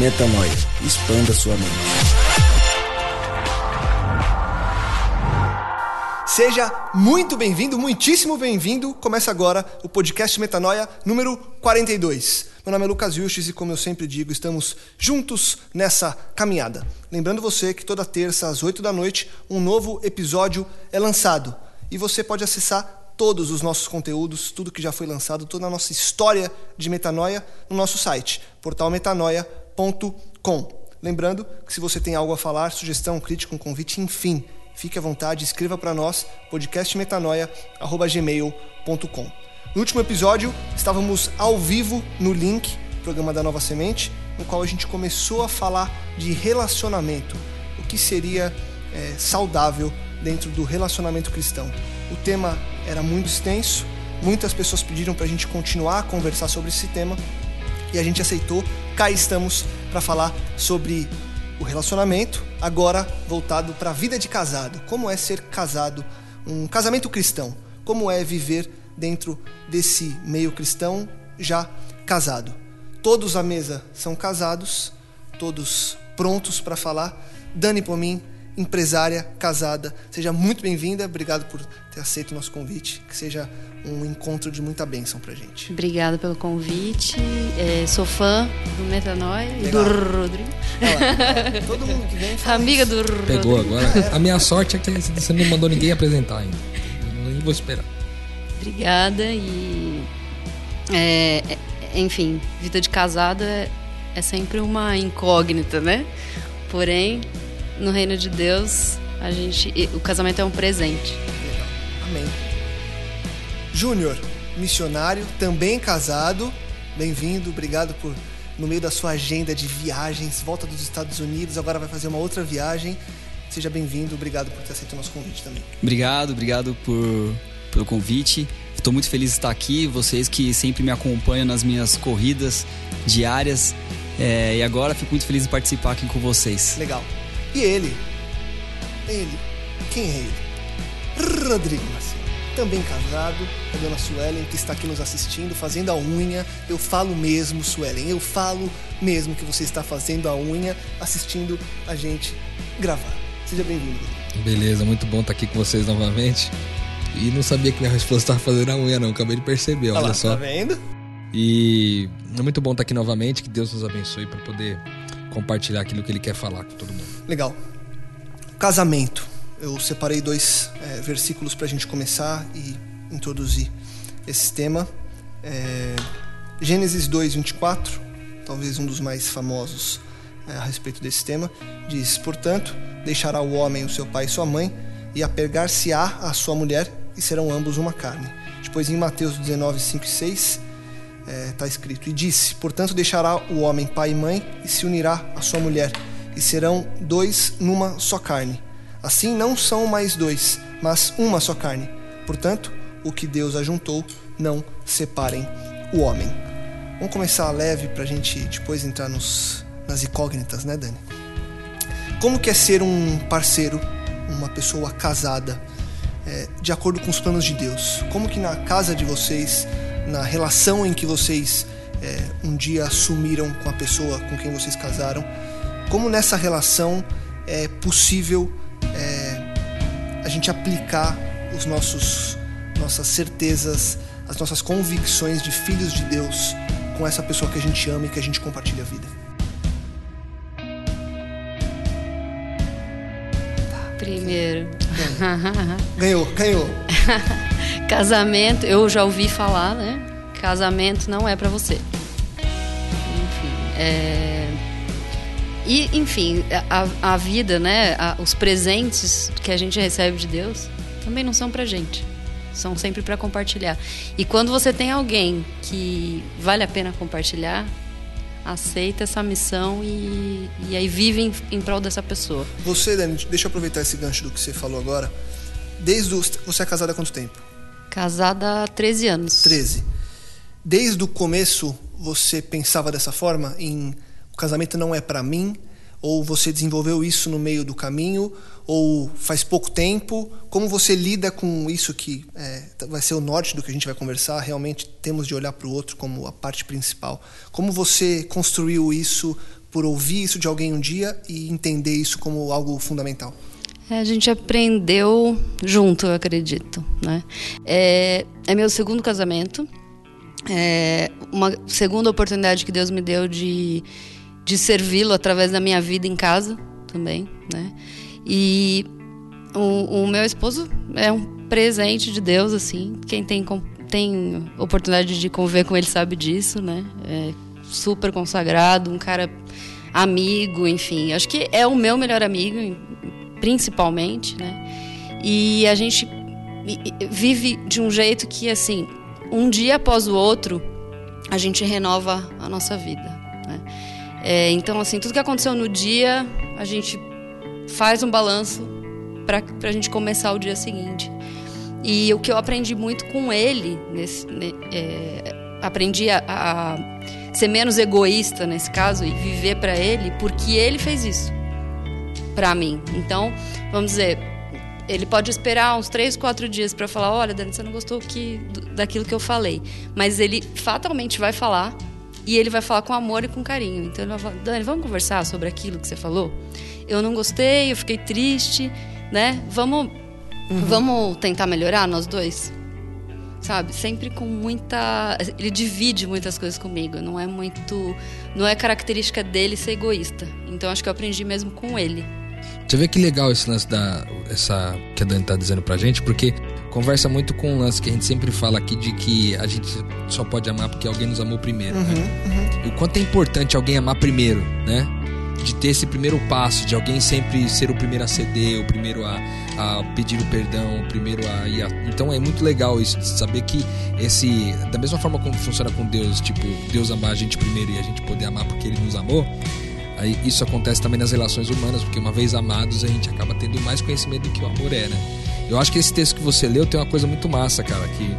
Metanoia. Expanda sua mente. Seja muito bem-vindo, muitíssimo bem-vindo. Começa agora o podcast Metanoia número 42. Meu nome é Lucas Vilches e, como eu sempre digo, estamos juntos nessa caminhada. Lembrando você que toda terça às 8 da noite um novo episódio é lançado e você pode acessar todos os nossos conteúdos, tudo que já foi lançado, toda a nossa história de metanoia no nosso site, portalmetanoia.com. Lembrando que se você tem algo a falar, sugestão, crítica, um convite, enfim, fique à vontade, escreva para nós, podcastmetanoia.gmail.com. No último episódio, estávamos ao vivo no link, programa da Nova Semente, no qual a gente começou a falar de relacionamento, o que seria é, saudável dentro do relacionamento cristão. O tema era muito extenso, muitas pessoas pediram para a gente continuar a conversar sobre esse tema e a gente aceitou. Cá estamos para falar sobre o relacionamento, agora voltado para a vida de casado. Como é ser casado, um casamento cristão? Como é viver dentro desse meio cristão já casado? Todos à mesa são casados, todos prontos para falar. Dani Pomin, empresária, casada. Seja muito bem-vinda, obrigado por ter aceito o nosso convite, que seja um encontro de muita bênção pra gente. Obrigada pelo convite, é, sou fã do Metanoia e do Rodrigo. Todo mundo que vem Amiga isso. do Pegou Rodrigo. agora. A minha sorte é que você não mandou ninguém apresentar ainda. Eu nem vou esperar. Obrigada e... é, é, enfim, vida de casado é, é sempre uma incógnita, né? Porém, no reino de Deus, a gente, e- o casamento é um presente. Legal. Amém. Júnior, missionário, também casado. Bem-vindo, obrigado por, no meio da sua agenda de viagens, volta dos Estados Unidos, agora vai fazer uma outra viagem. Seja bem-vindo, obrigado por ter aceito o nosso convite também. Obrigado, obrigado por, pelo convite. Estou muito feliz de estar aqui. Vocês que sempre me acompanham nas minhas corridas diárias. É, e agora fico muito feliz de participar aqui com vocês. Legal. E ele? Ele. Quem é ele? Rodrigo Maciel. Também casado, a dona Suelen, que está aqui nos assistindo, fazendo a unha. Eu falo mesmo, Suelen, eu falo mesmo que você está fazendo a unha, assistindo a gente gravar. Seja bem-vindo. Beleza, muito bom estar aqui com vocês novamente. E não sabia que minha esposa estava fazendo a unha, não. Acabei de perceber, olha lá, só. Tá vendo? E é muito bom estar aqui novamente. Que Deus nos abençoe para poder compartilhar aquilo que Ele quer falar com todo mundo. Legal. Casamento. Eu separei dois é, versículos para a gente começar e introduzir esse tema. É, Gênesis 2, 24, talvez um dos mais famosos é, a respeito desse tema, diz: Portanto, deixará o homem o seu pai e sua mãe, e apegar-se-á à sua mulher, e serão ambos uma carne. Depois, em Mateus 19, 5 e 6, está escrito: E disse: Portanto, deixará o homem pai e mãe, e se unirá à sua mulher, e serão dois numa só carne. Assim não são mais dois, mas uma só carne. Portanto, o que Deus ajuntou, não separem o homem. Vamos começar leve para a gente depois entrar nos, nas incógnitas, né, Dani? Como que é ser um parceiro, uma pessoa casada, é, de acordo com os planos de Deus? Como que na casa de vocês, na relação em que vocês é, um dia assumiram com a pessoa com quem vocês casaram, como nessa relação é possível é, a gente aplicar os nossos nossas certezas, as nossas convicções de filhos de Deus com essa pessoa que a gente ama e que a gente compartilha a vida? Primeiro. Ganhou, ganhou. Casamento, eu já ouvi falar, né? Casamento não é pra você. Enfim, é... E, enfim, a, a vida, né? A, os presentes que a gente recebe de Deus também não são pra gente. São sempre para compartilhar. E quando você tem alguém que vale a pena compartilhar, aceita essa missão e, e aí vive em, em prol dessa pessoa. Você, Dani, deixa eu aproveitar esse gancho do que você falou agora. Desde o, você é casada há quanto tempo? Casada há 13 anos. 13. Desde o começo você pensava dessa forma em o casamento não é para mim, ou você desenvolveu isso no meio do caminho, ou faz pouco tempo? Como você lida com isso que é, vai ser o norte do que a gente vai conversar? Realmente temos de olhar para o outro como a parte principal. Como você construiu isso por ouvir isso de alguém um dia e entender isso como algo fundamental? É, a gente aprendeu junto, eu acredito. Né? É, é meu segundo casamento. É uma segunda oportunidade que Deus me deu de de servi-lo através da minha vida em casa também, né? E o, o, meu esposo é um presente de Deus, assim. Quem tem, tem oportunidade de conviver com ele sabe disso, né? É super consagrado, um cara amigo, enfim. Acho que é o meu melhor amigo, principalmente, né? E a gente vive de um jeito que, assim, um dia após o outro, a gente renova a nossa vida, né? É, então, assim, tudo que aconteceu no dia, a gente faz um balanço para a gente começar o dia seguinte. E o que eu aprendi muito com ele, nesse, né, é, aprendi a, a, ser menos egoísta nesse caso e viver para ele, porque ele fez isso para mim. Então, vamos dizer, ele pode esperar uns três, quatro dias para falar: olha, Dani, você não gostou que, daquilo que eu falei. Mas ele fatalmente vai falar e ele vai falar com amor e com carinho. Então ele vai falar: Dani, vamos conversar sobre aquilo que você falou? Eu não gostei, eu fiquei triste, né? Vamos, uhum. vamos tentar melhorar nós dois? Sabe? Sempre com muita. Ele divide muitas coisas comigo. Não é muito. Não é característica dele ser egoísta. Então acho que eu aprendi mesmo com ele. Você vê que legal esse lance da. Essa que a Dani tá dizendo pra gente, porque conversa muito com o lance que a gente sempre fala aqui de que a gente só pode amar porque alguém nos amou primeiro. Né? Uhum, né? uhum. O quanto é importante alguém amar primeiro, né? De ter esse primeiro passo, de alguém sempre ser o primeiro a ceder, o primeiro a, a pedir o perdão, o primeiro a ir. A... Então é muito legal isso, de saber que esse. Da mesma forma como funciona com Deus, tipo, Deus amar a gente primeiro e a gente poder amar porque Ele nos amou. Aí isso acontece também nas relações humanas, porque uma vez amados a gente acaba tendo mais conhecimento do que o amor é, né? Eu acho que esse texto que você leu tem uma coisa muito massa, cara, que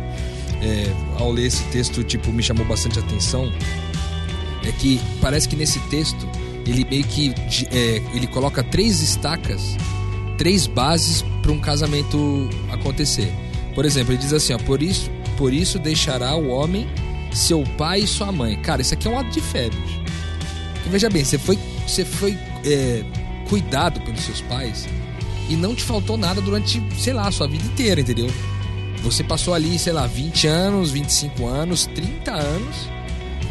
é, ao ler esse texto, tipo, me chamou bastante atenção. É que parece que nesse texto ele meio que é, ele coloca três estacas, três bases para um casamento acontecer. Por exemplo, ele diz assim, ó, por isso, por isso deixará o homem seu pai e sua mãe. Cara, isso aqui é um ato de fé, veja bem, você foi, você foi é, cuidado pelos seus pais e não te faltou nada durante, sei lá, a sua vida inteira, entendeu? Você passou ali, sei lá, 20 anos, 25 anos, 30 anos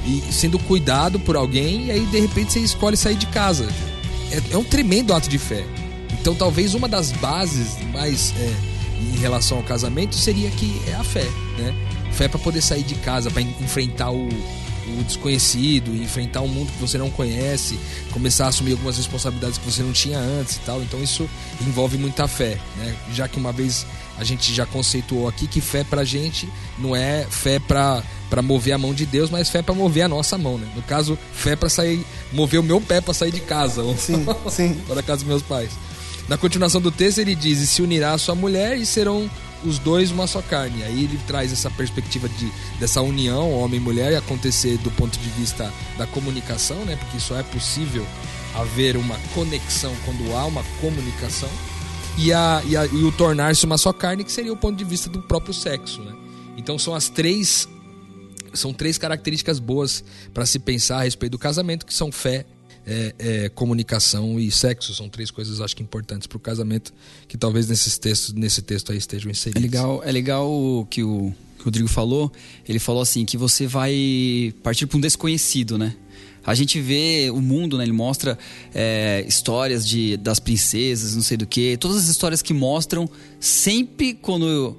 e sendo cuidado por alguém e aí de repente você escolhe sair de casa. É, é um tremendo ato de fé. Então talvez uma das bases mais é, em relação ao casamento seria que é a fé, né? Fé para poder sair de casa, para enfrentar o, o desconhecido, enfrentar um mundo que você não conhece, começar a assumir algumas responsabilidades que você não tinha antes e tal. Então isso envolve muita fé, né? Já que uma vez a gente já conceituou aqui que fé pra gente não é fé pra, pra mover a mão de Deus, mas fé pra mover a nossa mão, né? No caso, fé pra sair, mover o meu pé pra sair de casa. Sim, sim. para casa dos meus pais. Na continuação do texto ele diz: e se unirá a sua mulher e serão os dois uma só carne. Aí ele traz essa perspectiva de, dessa união homem e mulher acontecer do ponto de vista da comunicação, né? Porque só é possível haver uma conexão quando há uma comunicação. E, a, e, a, e o tornar-se uma só carne, que seria o ponto de vista do próprio sexo, né? Então são as três são três características boas para se pensar a respeito do casamento, que são fé, é, é, comunicação e sexo são três coisas acho que importantes para o casamento que talvez nesses textos nesse texto aí estejam inseridos. É legal, é legal o que o, que o Rodrigo falou. Ele falou assim que você vai partir para um desconhecido, né? A gente vê o mundo, né? Ele mostra é, histórias de, das princesas, não sei do que. Todas as histórias que mostram sempre quando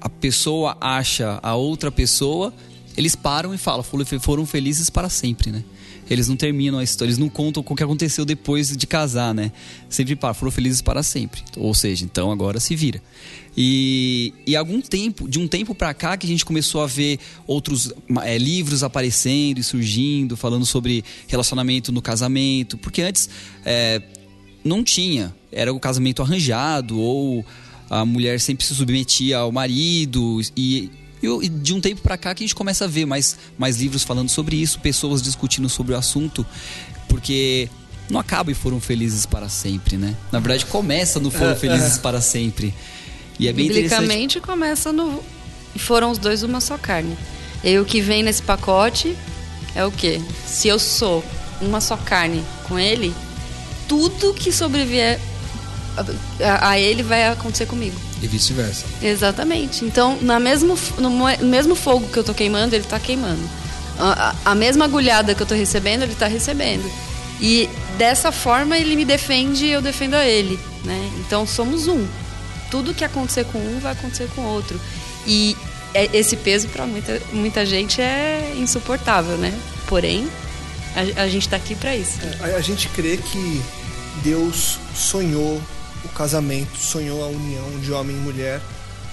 a pessoa acha a outra pessoa, eles param e falam, foram felizes para sempre, né? Eles não terminam a história, eles não contam o que aconteceu depois de casar, né? Sempre param, foram felizes para sempre. Ou seja, então agora se vira. E, e algum tempo, de um tempo para cá, que a gente começou a ver outros é, livros aparecendo e surgindo, falando sobre relacionamento no casamento, porque antes é, não tinha, era o casamento arranjado ou a mulher sempre se submetia ao marido e, e de um tempo para cá que a gente começa a ver mais, mais livros falando sobre isso, pessoas discutindo sobre o assunto, porque não acaba e foram felizes para sempre, né? Na verdade começa no foram felizes para sempre. E é bem Biblicamente começa no. Foram os dois uma só carne. E o que vem nesse pacote é o quê? Se eu sou uma só carne com ele, tudo que sobrevier a, a ele vai acontecer comigo. E vice-versa. Exatamente. Então, na mesmo, no mesmo fogo que eu tô queimando, ele tá queimando. A, a mesma agulhada que eu tô recebendo, ele tá recebendo. E dessa forma ele me defende e eu defendo a ele. Né? Então somos um tudo que acontecer com um vai acontecer com o outro. E é, esse peso para muita, muita gente é insuportável, né? Porém, a, a gente está aqui para isso. É, a, a gente crê que Deus sonhou o casamento, sonhou a união de homem e mulher,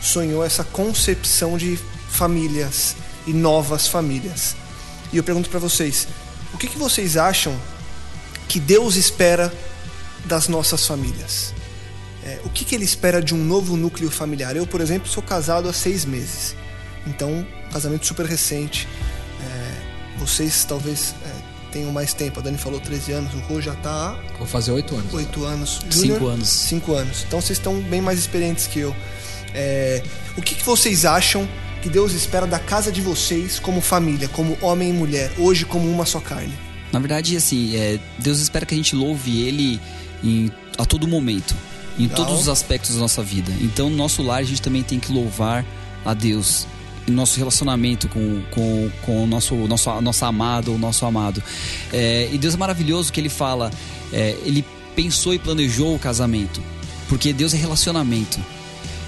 sonhou essa concepção de famílias e novas famílias. E eu pergunto para vocês, o que, que vocês acham que Deus espera das nossas famílias? é, o que, que ele espera de um novo núcleo familiar. Eu, por exemplo, sou casado há seis meses, então casamento super recente. É, vocês talvez é, tenham mais tempo. A Dani falou 13 anos, o Rô já está. Vou fazer oito anos. Oito anos. Junior, cinco anos. Cinco anos. Então vocês estão bem mais experientes que eu. É, o que, que vocês acham que Deus espera da casa de vocês como família, como homem e mulher, hoje como uma só carne? Na verdade, assim, é, Deus espera que a gente louve Ele em, a todo momento em Legal. todos os aspectos da nossa vida. Então, no nosso lar, a gente também tem que louvar a Deus nosso relacionamento com, com, com o nosso, nosso, nosso amado ou nosso amado. É, e Deus é maravilhoso que Ele fala, é, Ele pensou e planejou o casamento, porque Deus é relacionamento.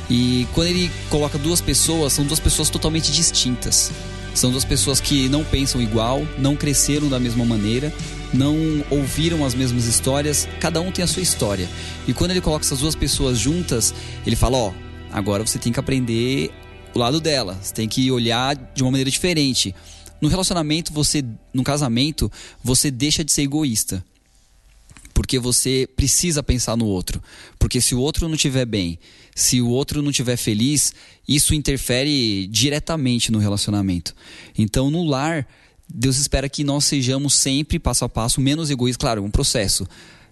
E quando Ele coloca duas pessoas, são duas pessoas totalmente distintas. São duas pessoas que não pensam igual, não cresceram da mesma maneira, não ouviram as mesmas histórias, cada um tem a sua história. E quando ele coloca essas duas pessoas juntas, ele fala: Ó, agora você tem que aprender o lado dela, você tem que olhar de uma maneira diferente. No relacionamento, você, no casamento, você deixa de ser egoísta. Porque você precisa pensar no outro. Porque se o outro não estiver bem, se o outro não estiver feliz, isso interfere diretamente no relacionamento. Então, no lar, Deus espera que nós sejamos sempre, passo a passo, menos egoístas. Claro, um processo.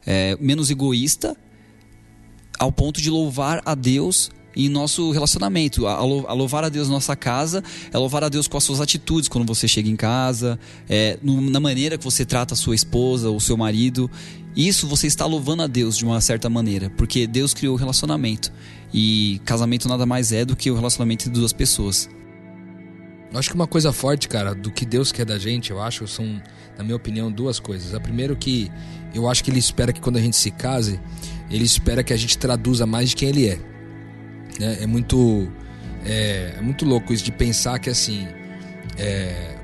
É, menos egoísta ao ponto de louvar a Deus em nosso relacionamento. A, louvar a Deus nossa casa é louvar a Deus com as suas atitudes quando você chega em casa, é, no, na maneira que você trata a sua esposa ou seu marido. Isso você está louvando a Deus de uma certa maneira, porque Deus criou o relacionamento. E casamento nada mais é do que o relacionamento de duas pessoas. Eu acho que uma coisa forte, cara, do que Deus quer da gente, eu acho, são, na minha opinião, duas coisas. A primeira que eu acho que ele espera que quando a gente se case, ele espera que a gente traduza mais de quem ele é. É, é muito é, é, muito louco isso de pensar que assim, é,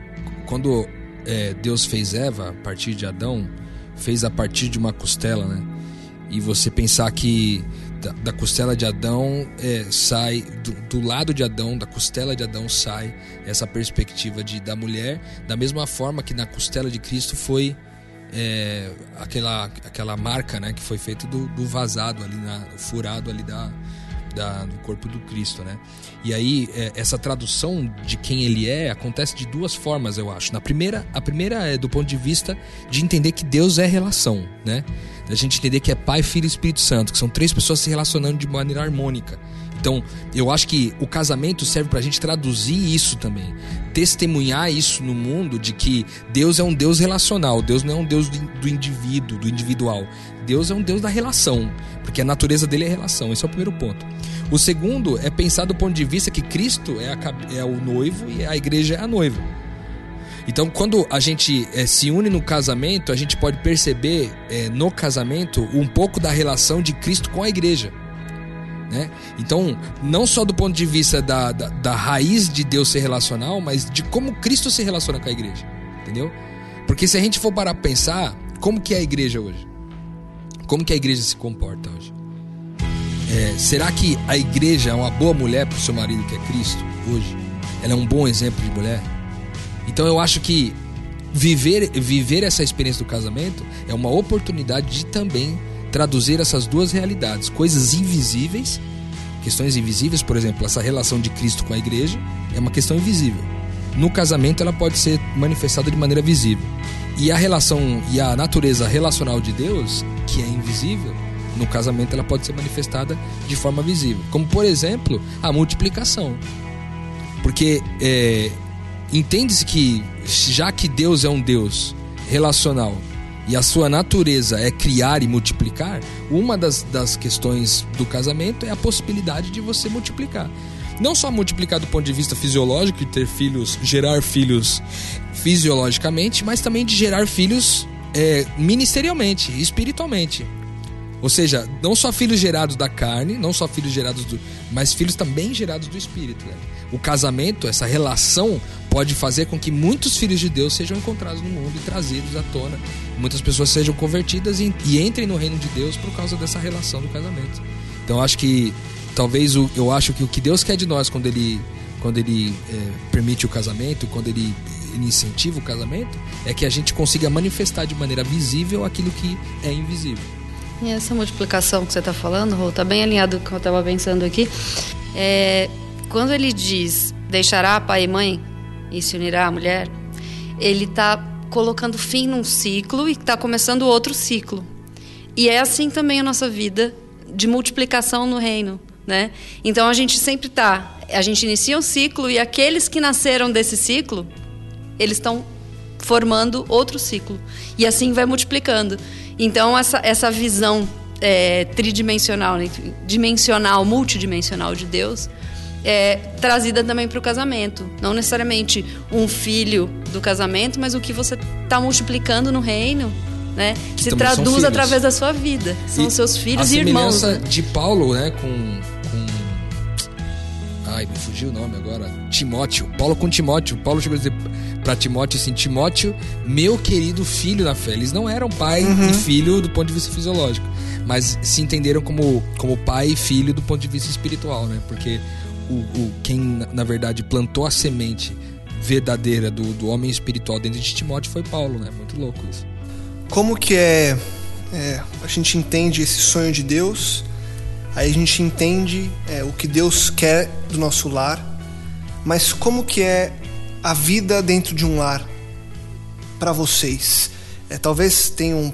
quando é, Deus fez Eva a partir de Adão, fez a partir de uma costela, né? E você pensar que da, da costela de Adão é, sai, do, do, lado de Adão, da costela de Adão sai essa perspectiva de, da mulher, da mesma forma que na costela de Cristo foi é, aquela, aquela marca né, que foi feita do, do vazado ali, na, furado ali da, da, do corpo do Cristo, né? E aí é, essa tradução de quem ele é acontece de duas formas, eu acho. Na primeira, a primeira é do ponto de vista de entender que Deus é relação, né? Da gente entender que é Pai, Filho e Espírito Santo, que são três pessoas se relacionando de maneira harmônica. Então, eu acho que o casamento serve para a gente traduzir isso também, testemunhar isso no mundo de que Deus é um Deus relacional, Deus não é um Deus do indivíduo, do individual. Deus é um Deus da relação, porque a natureza dele é relação. Esse é o primeiro ponto. O segundo é pensar do ponto de vista que Cristo é, a, é o noivo e a igreja é a noiva. Então, quando a gente é, se une no casamento, a gente pode perceber é, no casamento um pouco da relação de Cristo com a igreja. Né? Então, não só do ponto de vista da, da, da, raiz de Deus ser relacional, mas de como Cristo se relaciona com a igreja. Entendeu? Porque se a gente for parar pra pensar, como que é a igreja hoje? Como que a igreja se comporta hoje? É, será que a igreja é uma boa mulher para o seu marido que é Cristo hoje? Ela é um bom exemplo de mulher? Então eu acho que viver, viver essa experiência do casamento é uma oportunidade de também traduzir essas duas realidades, coisas invisíveis, questões invisíveis, por exemplo, essa relação de Cristo com a igreja é uma questão invisível. No casamento ela pode ser manifestada de maneira visível. E a relação e a natureza relacional de Deus, que é invisível, no casamento ela pode ser manifestada de forma visível. Como, por exemplo, a multiplicação. Porque é, entende-se que, já que Deus é um Deus relacional e a sua natureza é criar e multiplicar, uma das, das questões do casamento é a possibilidade de você multiplicar. Não só multiplicar do ponto de vista fisiológico e ter filhos, gerar filhos fisiologicamente, mas também de gerar filhos é, ministerialmente, espiritualmente. Ou seja, não só filhos gerados da carne, não só filhos gerados do. mas filhos também gerados do espírito. Né? O casamento, essa relação, pode fazer com que muitos filhos de Deus sejam encontrados no mundo e trazidos à tona. Muitas pessoas sejam convertidas e, e entrem no reino de Deus por causa dessa relação do casamento. Então acho que talvez o, eu acho que o que Deus quer de nós quando ele quando ele é, permite o casamento, quando ele, ele incentiva o casamento, é que a gente consiga manifestar de maneira visível aquilo que é invisível. E essa multiplicação que você está falando, Rô, está bem alinhado com o que eu estava pensando aqui. É, quando ele diz deixará pai e mãe e se unirá à mulher, ele está colocando fim num ciclo e está começando outro ciclo. E é assim também a nossa vida de multiplicação no reino, né? Então a gente sempre está, a gente inicia um ciclo e aqueles que nasceram desse ciclo, eles estão formando outro ciclo e assim vai multiplicando. Então, essa, essa visão é, tridimensional, né, dimensional, multidimensional de Deus, é trazida também para o casamento. Não necessariamente um filho do casamento, mas o que você está multiplicando no reino, né? Que se traduz através da sua vida. São e seus filhos e irmãos. A né? de Paulo, né, com, com. Ai, me fugiu o nome agora. Timóteo. Paulo com Timóteo. Paulo chegou a dizer para Timóteo assim: Timóteo, meu querido filho na fé. Eles não eram pai uhum. e filho do ponto de vista fisiológico, mas se entenderam como, como pai e filho do ponto de vista espiritual, né? Porque o, quem na verdade plantou a semente verdadeira do, do homem espiritual dentro de Timóteo foi Paulo, né? Muito louco isso. Como que é, é a gente entende esse sonho de Deus? Aí a gente entende é, o que Deus quer do nosso lar, mas como que é a vida dentro de um lar para vocês? É, talvez tenham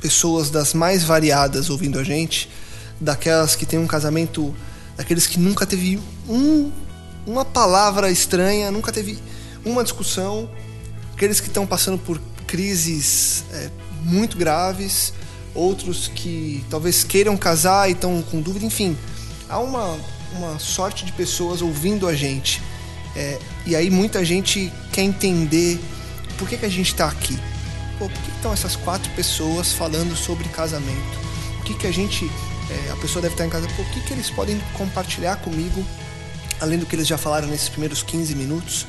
pessoas das mais variadas ouvindo a gente, daquelas que têm um casamento, daqueles que nunca teve um, uma palavra estranha, nunca teve uma discussão, aqueles que estão passando por crises é, muito graves, outros que talvez queiram casar e estão com dúvida, enfim, há uma, uma sorte de pessoas ouvindo a gente. É, e aí muita gente quer entender por que, que a gente está aqui. Pô, por que estão essas quatro pessoas falando sobre casamento? O que, que a gente. É, a pessoa deve estar em casa, o que, que eles podem compartilhar comigo, além do que eles já falaram nesses primeiros 15 minutos,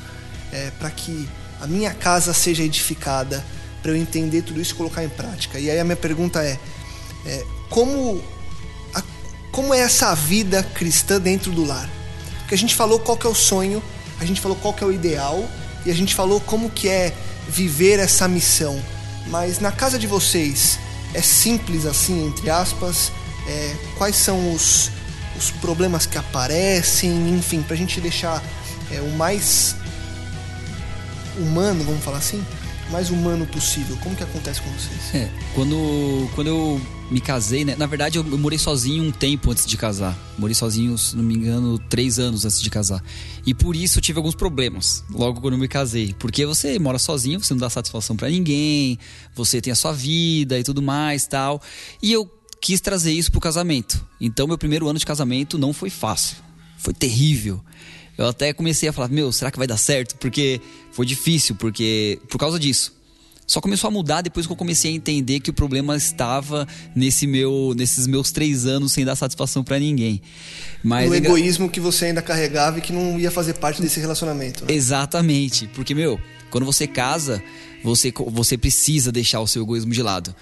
é, para que a minha casa seja edificada, para eu entender tudo isso e colocar em prática. E aí a minha pergunta é, é como, a, como é essa vida cristã dentro do lar? Porque a gente falou qual que é o sonho a gente falou qual que é o ideal e a gente falou como que é viver essa missão. Mas na casa de vocês é simples assim, entre aspas? É, quais são os, os problemas que aparecem? Enfim, para a gente deixar é, o mais humano, vamos falar assim, mais humano possível. Como que acontece com vocês? É, quando, quando eu me casei, né? Na verdade, eu, eu, morei sozinho um tempo antes de casar. Morei sozinho, se não me engano, três anos antes de casar. E por isso eu tive alguns problemas logo quando eu me casei. Porque você mora sozinho, você não dá satisfação para ninguém, você tem a sua vida e tudo mais tal. E eu quis trazer isso pro casamento. Então, meu primeiro ano de casamento não foi fácil. Foi terrível. Eu até comecei a falar, meu, será que vai dar certo? Porque foi difícil, porque por causa disso. Só começou a mudar depois que eu comecei a entender que o problema estava nesse meu, nesses meus três anos sem dar satisfação para ninguém. Mas o é egoísmo que você ainda carregava e que não ia fazer parte desse relacionamento. Né? Exatamente, porque meu, quando você casa, você você precisa deixar o seu egoísmo de lado.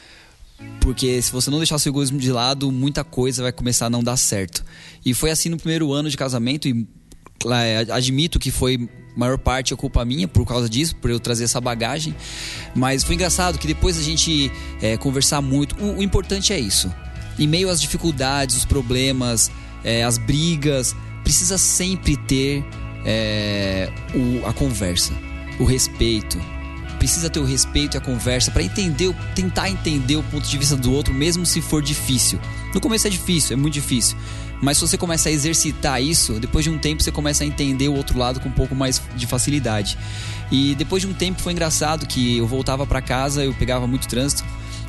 Porque se você não deixar seu egoísmo de lado, muita coisa vai começar a não dar certo. E foi assim no primeiro ano de casamento e é, admito que foi maior parte é culpa minha por causa disso, por eu trazer essa bagagem. Mas foi engraçado que depois a gente é, conversar muito, o, o, importante é isso. Em meio às dificuldades, os problemas, é, as brigas, precisa sempre ter é, o, a conversa, o respeito. Precisa ter o respeito e a conversa para entender, tentar entender o ponto de vista do outro, mesmo se for difícil. No começo é difícil, é muito difícil. Mas se você começa a exercitar isso, depois de um tempo você começa a entender o outro lado com um pouco mais de facilidade. E depois de um tempo foi engraçado que eu voltava para casa, eu pegava muito trânsito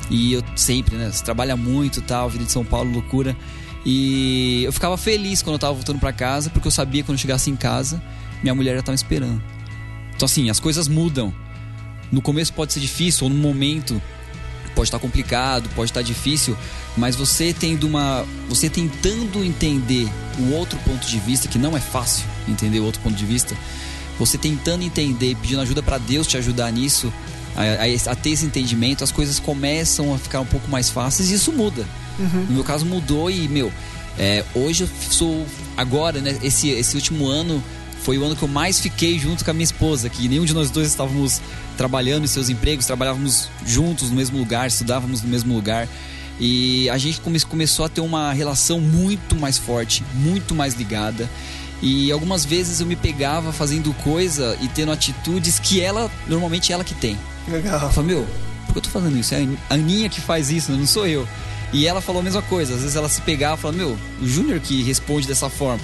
e eu sempre, né, você trabalha muito, tal, vida de São Paulo loucura. E eu ficava feliz quando eu tava voltando para casa, porque eu sabia que quando eu chegasse em casa, minha mulher já tava esperando. Então assim, as coisas mudam. No começo pode ser difícil, ou no momento pode estar complicado, pode estar difícil, mas você tendo uma, você tentando entender o outro ponto de vista que não é fácil entender o outro ponto de vista, você tentando entender, pedindo ajuda para Deus te ajudar nisso, a, a, a, ter esse entendimento, as coisas começam a ficar um pouco mais fáceis e isso muda. Uhum. No meu caso mudou e meu, é, hoje eu sou agora, né? Esse esse último ano foi o ano que eu mais fiquei junto com a minha esposa, que nenhum de nós dois estávamos trabalhando em seus empregos, trabalhávamos juntos no mesmo lugar, estudávamos no mesmo lugar. E a gente come começou a ter uma relação muito mais forte, muito mais ligada. E algumas vezes eu me pegava fazendo coisa e tendo atitudes que ela, normalmente ela que tem. Legal. Eu falei, meu, por que eu tô fazendo isso? É a Aninha que faz isso, não sou eu. E ela falou a mesma coisa. Às vezes ela se pegava e falava, meu, o Júnior que responde dessa forma.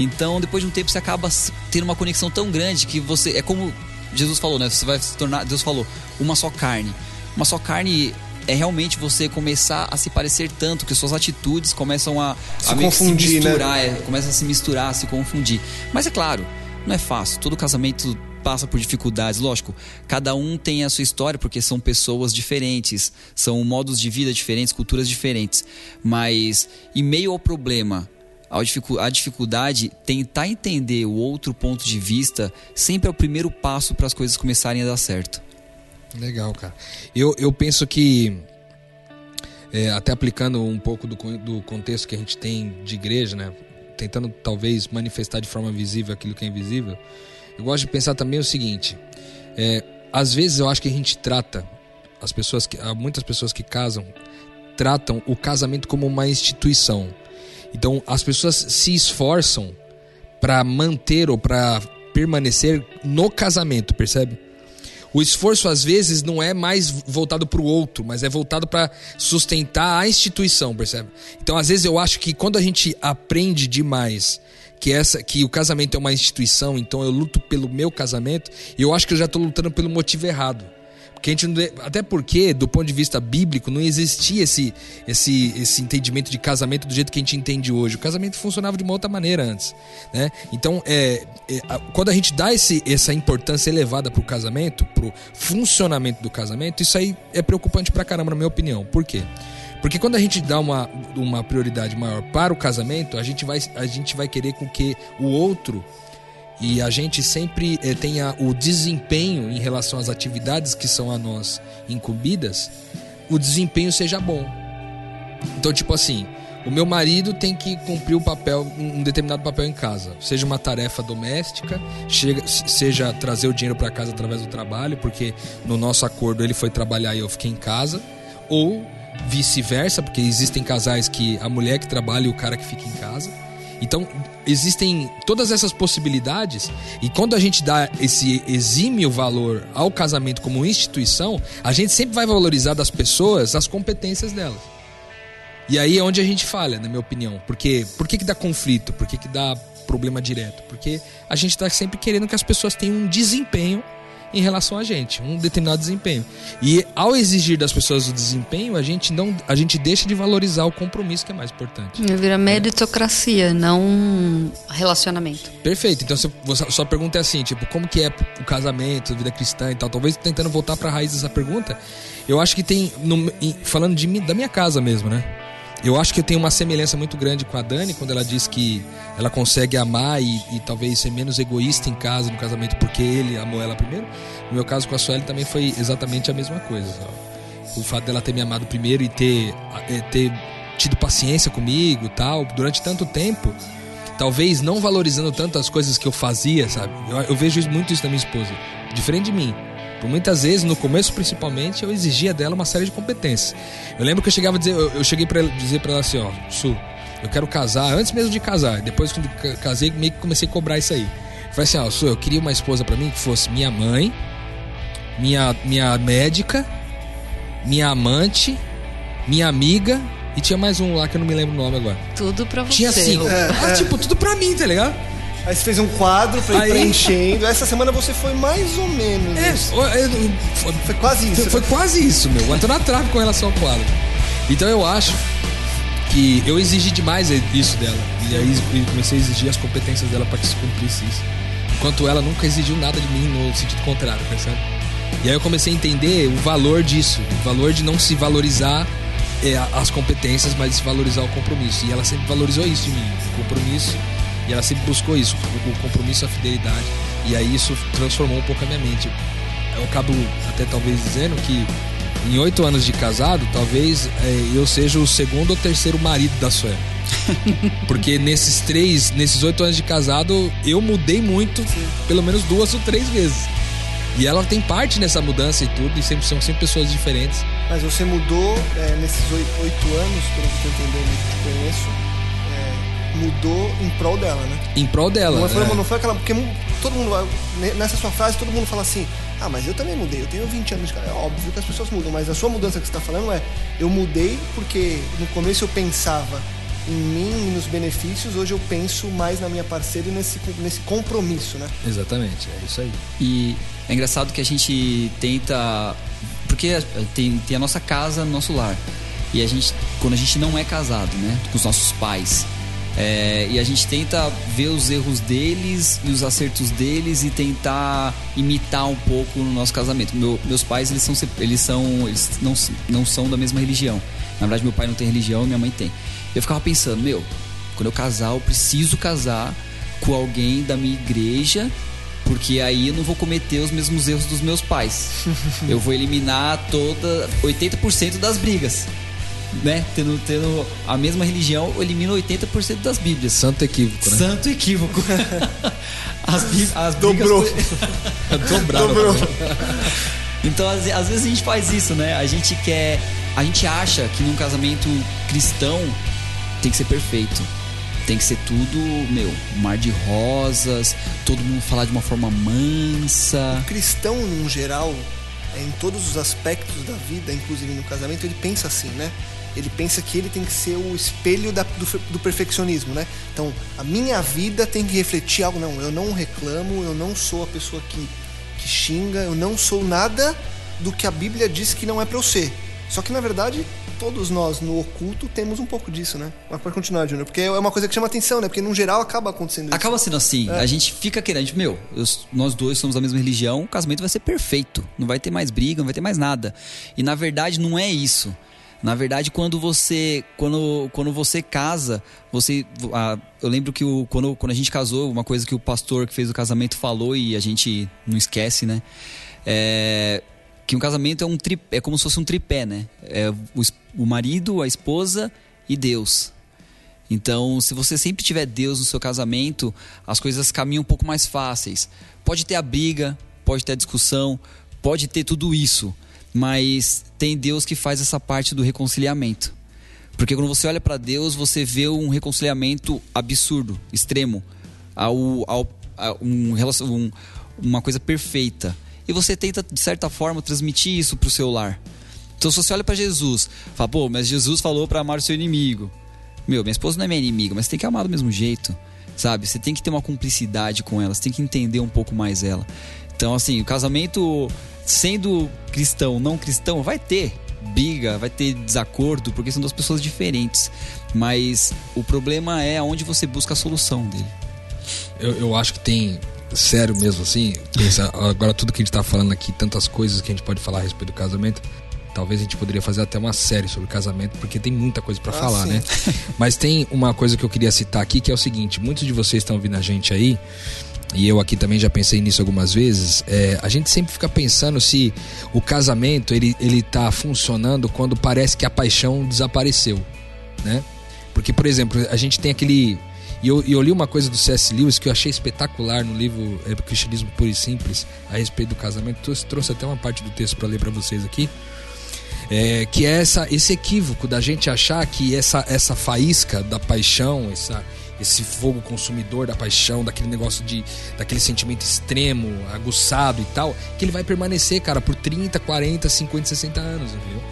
Então, depois de um tempo, você acaba tendo uma conexão tão grande que você. É como Jesus falou, né? Você vai se tornar. Deus falou, uma só carne. Uma só carne é realmente você começar a se parecer tanto que suas atitudes começam a se, a confundir, se misturar, né? é, começa a se misturar, a se confundir. Mas é claro, não é fácil. Todo casamento passa por dificuldades, lógico. Cada um tem a sua história porque são pessoas diferentes, são modos de vida diferentes, culturas diferentes. Mas em meio ao problema, a dificuldade, tentar entender o outro ponto de vista sempre é o primeiro passo para as coisas começarem a dar certo. Legal, cara. Eu, eu penso que, é, até aplicando um pouco do, do contexto que a gente tem de igreja, né? Tentando talvez manifestar de forma visível aquilo que é invisível, eu gosto de pensar também o seguinte: é, às vezes eu acho que a gente trata as pessoas que, muitas pessoas que casam tratam o casamento como uma instituição então as pessoas se esforçam para manter ou para permanecer no casamento, percebe? O esforço às vezes não é mais voltado para o outro, mas é voltado para sustentar a instituição, percebe? Então às vezes eu acho que quando a gente aprende demais que essa que o casamento é uma instituição, então eu luto pelo meu casamento, eu acho que eu já estou lutando pelo motivo errado. Porque a gente não, até porque, do ponto de vista bíblico, não existia esse, esse, esse entendimento de casamento do jeito que a gente entende hoje. O casamento funcionava de uma outra maneira antes. Né? Então, é, é quando a gente dá esse, essa importância elevada para o casamento, para o funcionamento do casamento, isso aí é preocupante pra caramba, na minha opinião. Por quê? Porque quando a gente dá uma, uma prioridade maior para o casamento, a gente vai, a gente vai querer com que o outro e a gente sempre eh, tenha o desempenho em relação às atividades que são a nós incumbidas, o desempenho seja bom. Então, tipo assim, o meu marido tem que cumprir o papel, um determinado papel em casa, seja uma tarefa doméstica, seja trazer o dinheiro para casa através do trabalho, porque no nosso acordo ele foi trabalhar e eu fiquei em casa, ou vice-versa, porque existem casais que a mulher que trabalha e o cara que fica em casa. Então, existem todas essas possibilidades, e quando a gente dá esse exímio valor ao casamento como instituição, a gente sempre vai valorizar das pessoas as competências delas. E aí é onde a gente falha, na minha opinião. Porque por que, que dá conflito? Por que, que dá problema direto? Porque a gente está sempre querendo que as pessoas tenham um desempenho em relação a gente, um determinado desempenho. E ao exigir das pessoas o desempenho, a gente não, a gente deixa de valorizar o compromisso que é mais importante. Vira meritocracia, não relacionamento. Perfeito. Então, você, sua pergunta é assim, tipo, como que é o casamento, a vida cristã e tal? Talvez tentando voltar para a raiz dessa pergunta, eu acho que tem, no, falando de mim, da minha casa mesmo, né? Eu acho que tenho uma semelhança muito grande com a Dani quando ela diz que ela consegue amar e, e, talvez ser menos egoísta em casa, no casamento, porque ele amou ela primeiro. No meu caso com a Sueli também foi exatamente a mesma coisa. O fato dela ter me amado primeiro e ter, é, ter tido paciência comigo tal, durante tanto tempo, talvez não valorizando tanto as coisas que eu fazia, sabe? Eu, eu vejo muito isso da minha esposa. Diferente de mim. Por muitas vezes, no começo principalmente, eu exigia dela uma série de competências. Eu lembro que eu chegava a dizer, eu, eu cheguei para dizer para ela assim, ó, Su, eu quero casar, antes mesmo de casar, depois que casei, meio que comecei a cobrar isso aí. Eu falei assim, ó, Su, eu queria uma esposa para mim que fosse minha mãe, minha, minha médica, minha amante, minha amiga e tinha mais um lá que eu não me lembro o nome agora. Tudo pra você. Tinha cinco. É, ah, é. tipo, tudo pra mim, tá ligado? Aí você fez um quadro pra ir Aí... preenchendo. Essa semana você foi mais ou menos. É, foi, foi, quase isso. Foi, foi quase isso, meu. Eu tô na trave com relação ao quadro. Então eu acho que eu exigi demais isso dela. E aí comecei a exigir as competências dela para que se cumprisse isso. Enquanto ela nunca exigiu nada de mim no sentido contrário, percebe? E aí eu comecei a entender o valor disso, o valor de não se valorizar é, as competências, mas se valorizar o compromisso. E ela sempre valorizou isso de mim, o compromisso e ela sempre buscou isso, o compromisso, a fidelidade. E aí isso transformou um pouco a minha mente. Eu acabo até talvez dizendo que em oito anos de casado, talvez é, eu seja o segundo ou terceiro marido da Suela. Porque nesses três, nesses oito anos de casado, eu mudei muito, pelo menos duas ou três vezes. E ela tem parte nessa mudança e tudo, e sempre são sempre pessoas diferentes. Mas você mudou é, nesses oito anos, pelo que eu entendo, mudou em prol dela, né? Em prol dela. Não foi, é. não foi aquela. Porque todo mundo. Nessa sua frase, todo mundo fala assim: ah, mas eu também mudei, eu tenho 20 anos de cara. É óbvio que as pessoas mudam, mas a sua mudança que você está falando é: eu mudei porque no começo eu pensava em mim e nos benefícios, hoje eu penso mais na minha parceira e nesse, nesse compromisso, né? Exatamente, é isso aí. E é engraçado que a gente tenta. Porque tem, tem a nossa casa, nosso lar. E a gente, quando a gente não é casado, né? Com os nossos pais é, e a gente tenta ver os erros deles e os acertos deles e tentar imitar um pouco no nosso casamento. Meu, meus pais eles são eles são eles não, não são da mesma religião. Na verdade meu pai não tem religião, minha mãe tem. Eu ficava pensando, meu, quando eu casar, eu preciso casar com alguém da minha igreja porque aí eu não vou cometer os mesmos erros dos meus pais. eu vou eliminar toda 80% das brigas né, tendo, tendo a mesma religião, elimina 80% das Bíblias. Santo equívoco, né? Santo equívoco. as, as Dobrou. Dobrou. Então, às, às vezes a gente faz isso, né? A gente quer. A gente acha que num casamento cristão tem que ser perfeito. Tem que ser tudo, meu, mar de rosas, todo mundo falar de uma forma mansa. O cristão, no geral, em todos os aspectos da vida, inclusive no casamento, ele pensa assim, né? Ele pensa que ele tem que ser o espelho da, do, do, perfeccionismo, né? Então, a minha vida tem que refletir algo. Não, eu não reclamo, eu não sou a pessoa que, que xinga, eu não sou nada do que a Bíblia diz que não é para eu ser. Só que, na verdade, todos nós no oculto temos um pouco disso, né? Mas pode continuar, Júnior, porque é uma coisa que chama atenção, né? Porque, no geral, acaba acontecendo isso. Acaba sendo assim. É. A gente fica querendo, meu, eu, nós dois somos da mesma religião, o casamento vai ser perfeito. Não vai ter mais briga, não vai ter mais nada. E, na verdade, não é isso. Na verdade, quando você quando, quando você casa, você ah, eu lembro que o, quando, quando a gente casou, uma coisa que o pastor que fez o casamento falou e a gente não esquece, né? É, que um casamento é um é como se fosse um tripé, né? É o, o marido, a esposa e Deus. Então, se você sempre tiver Deus no seu casamento, as coisas caminham um pouco mais fáceis. Pode ter a briga, pode ter a discussão, pode ter tudo isso mas tem Deus que faz essa parte do reconciliamento. Porque quando você olha para Deus, você vê um reconciliamento absurdo, extremo, ao, ao, a um, um, uma coisa perfeita. E você tenta, de certa forma, transmitir isso para o seu lar. Então, se você olha para Jesus, fala, pô, mas Jesus falou para amar o seu inimigo. Meu, minha esposa não é minha inimiga, mas tem que amar do mesmo jeito. sabe? Você tem que ter uma cumplicidade com ela, você tem que entender um pouco mais ela. Então, assim, o casamento sendo cristão, não cristão, vai ter briga, vai ter desacordo, porque são duas pessoas diferentes. Mas o problema é onde você busca a solução dele. Eu, eu acho que tem sério mesmo assim, pensa, agora tudo que a gente tá falando aqui, tantas coisas que a gente pode falar a respeito do casamento, talvez a gente poderia fazer até uma série sobre casamento, porque tem muita coisa para ah, falar, sim. né? Mas tem uma coisa que eu queria citar aqui, que é o seguinte, muitos de vocês estão ouvindo a gente aí, e eu aqui também já pensei nisso algumas vezes, é, a gente sempre fica pensando se o casamento ele, ele tá funcionando quando parece que a paixão desapareceu, né? Porque, por exemplo, a gente tem aquele e eu, eu, li uma coisa do C.S. Lewis que eu achei espetacular no livro é, Cristianismo Puro e Simples a respeito do casamento. Trouxe, trouxe até uma parte do texto para ler para vocês aqui. É, que é essa, esse equívoco da gente achar que essa, essa faísca da paixão, essa, esse fogo consumidor da paixão, daquele negócio de. daquele sentimento extremo, aguçado e tal, que ele vai permanecer, cara, por 30, 40, 50, 60 anos, entendeu?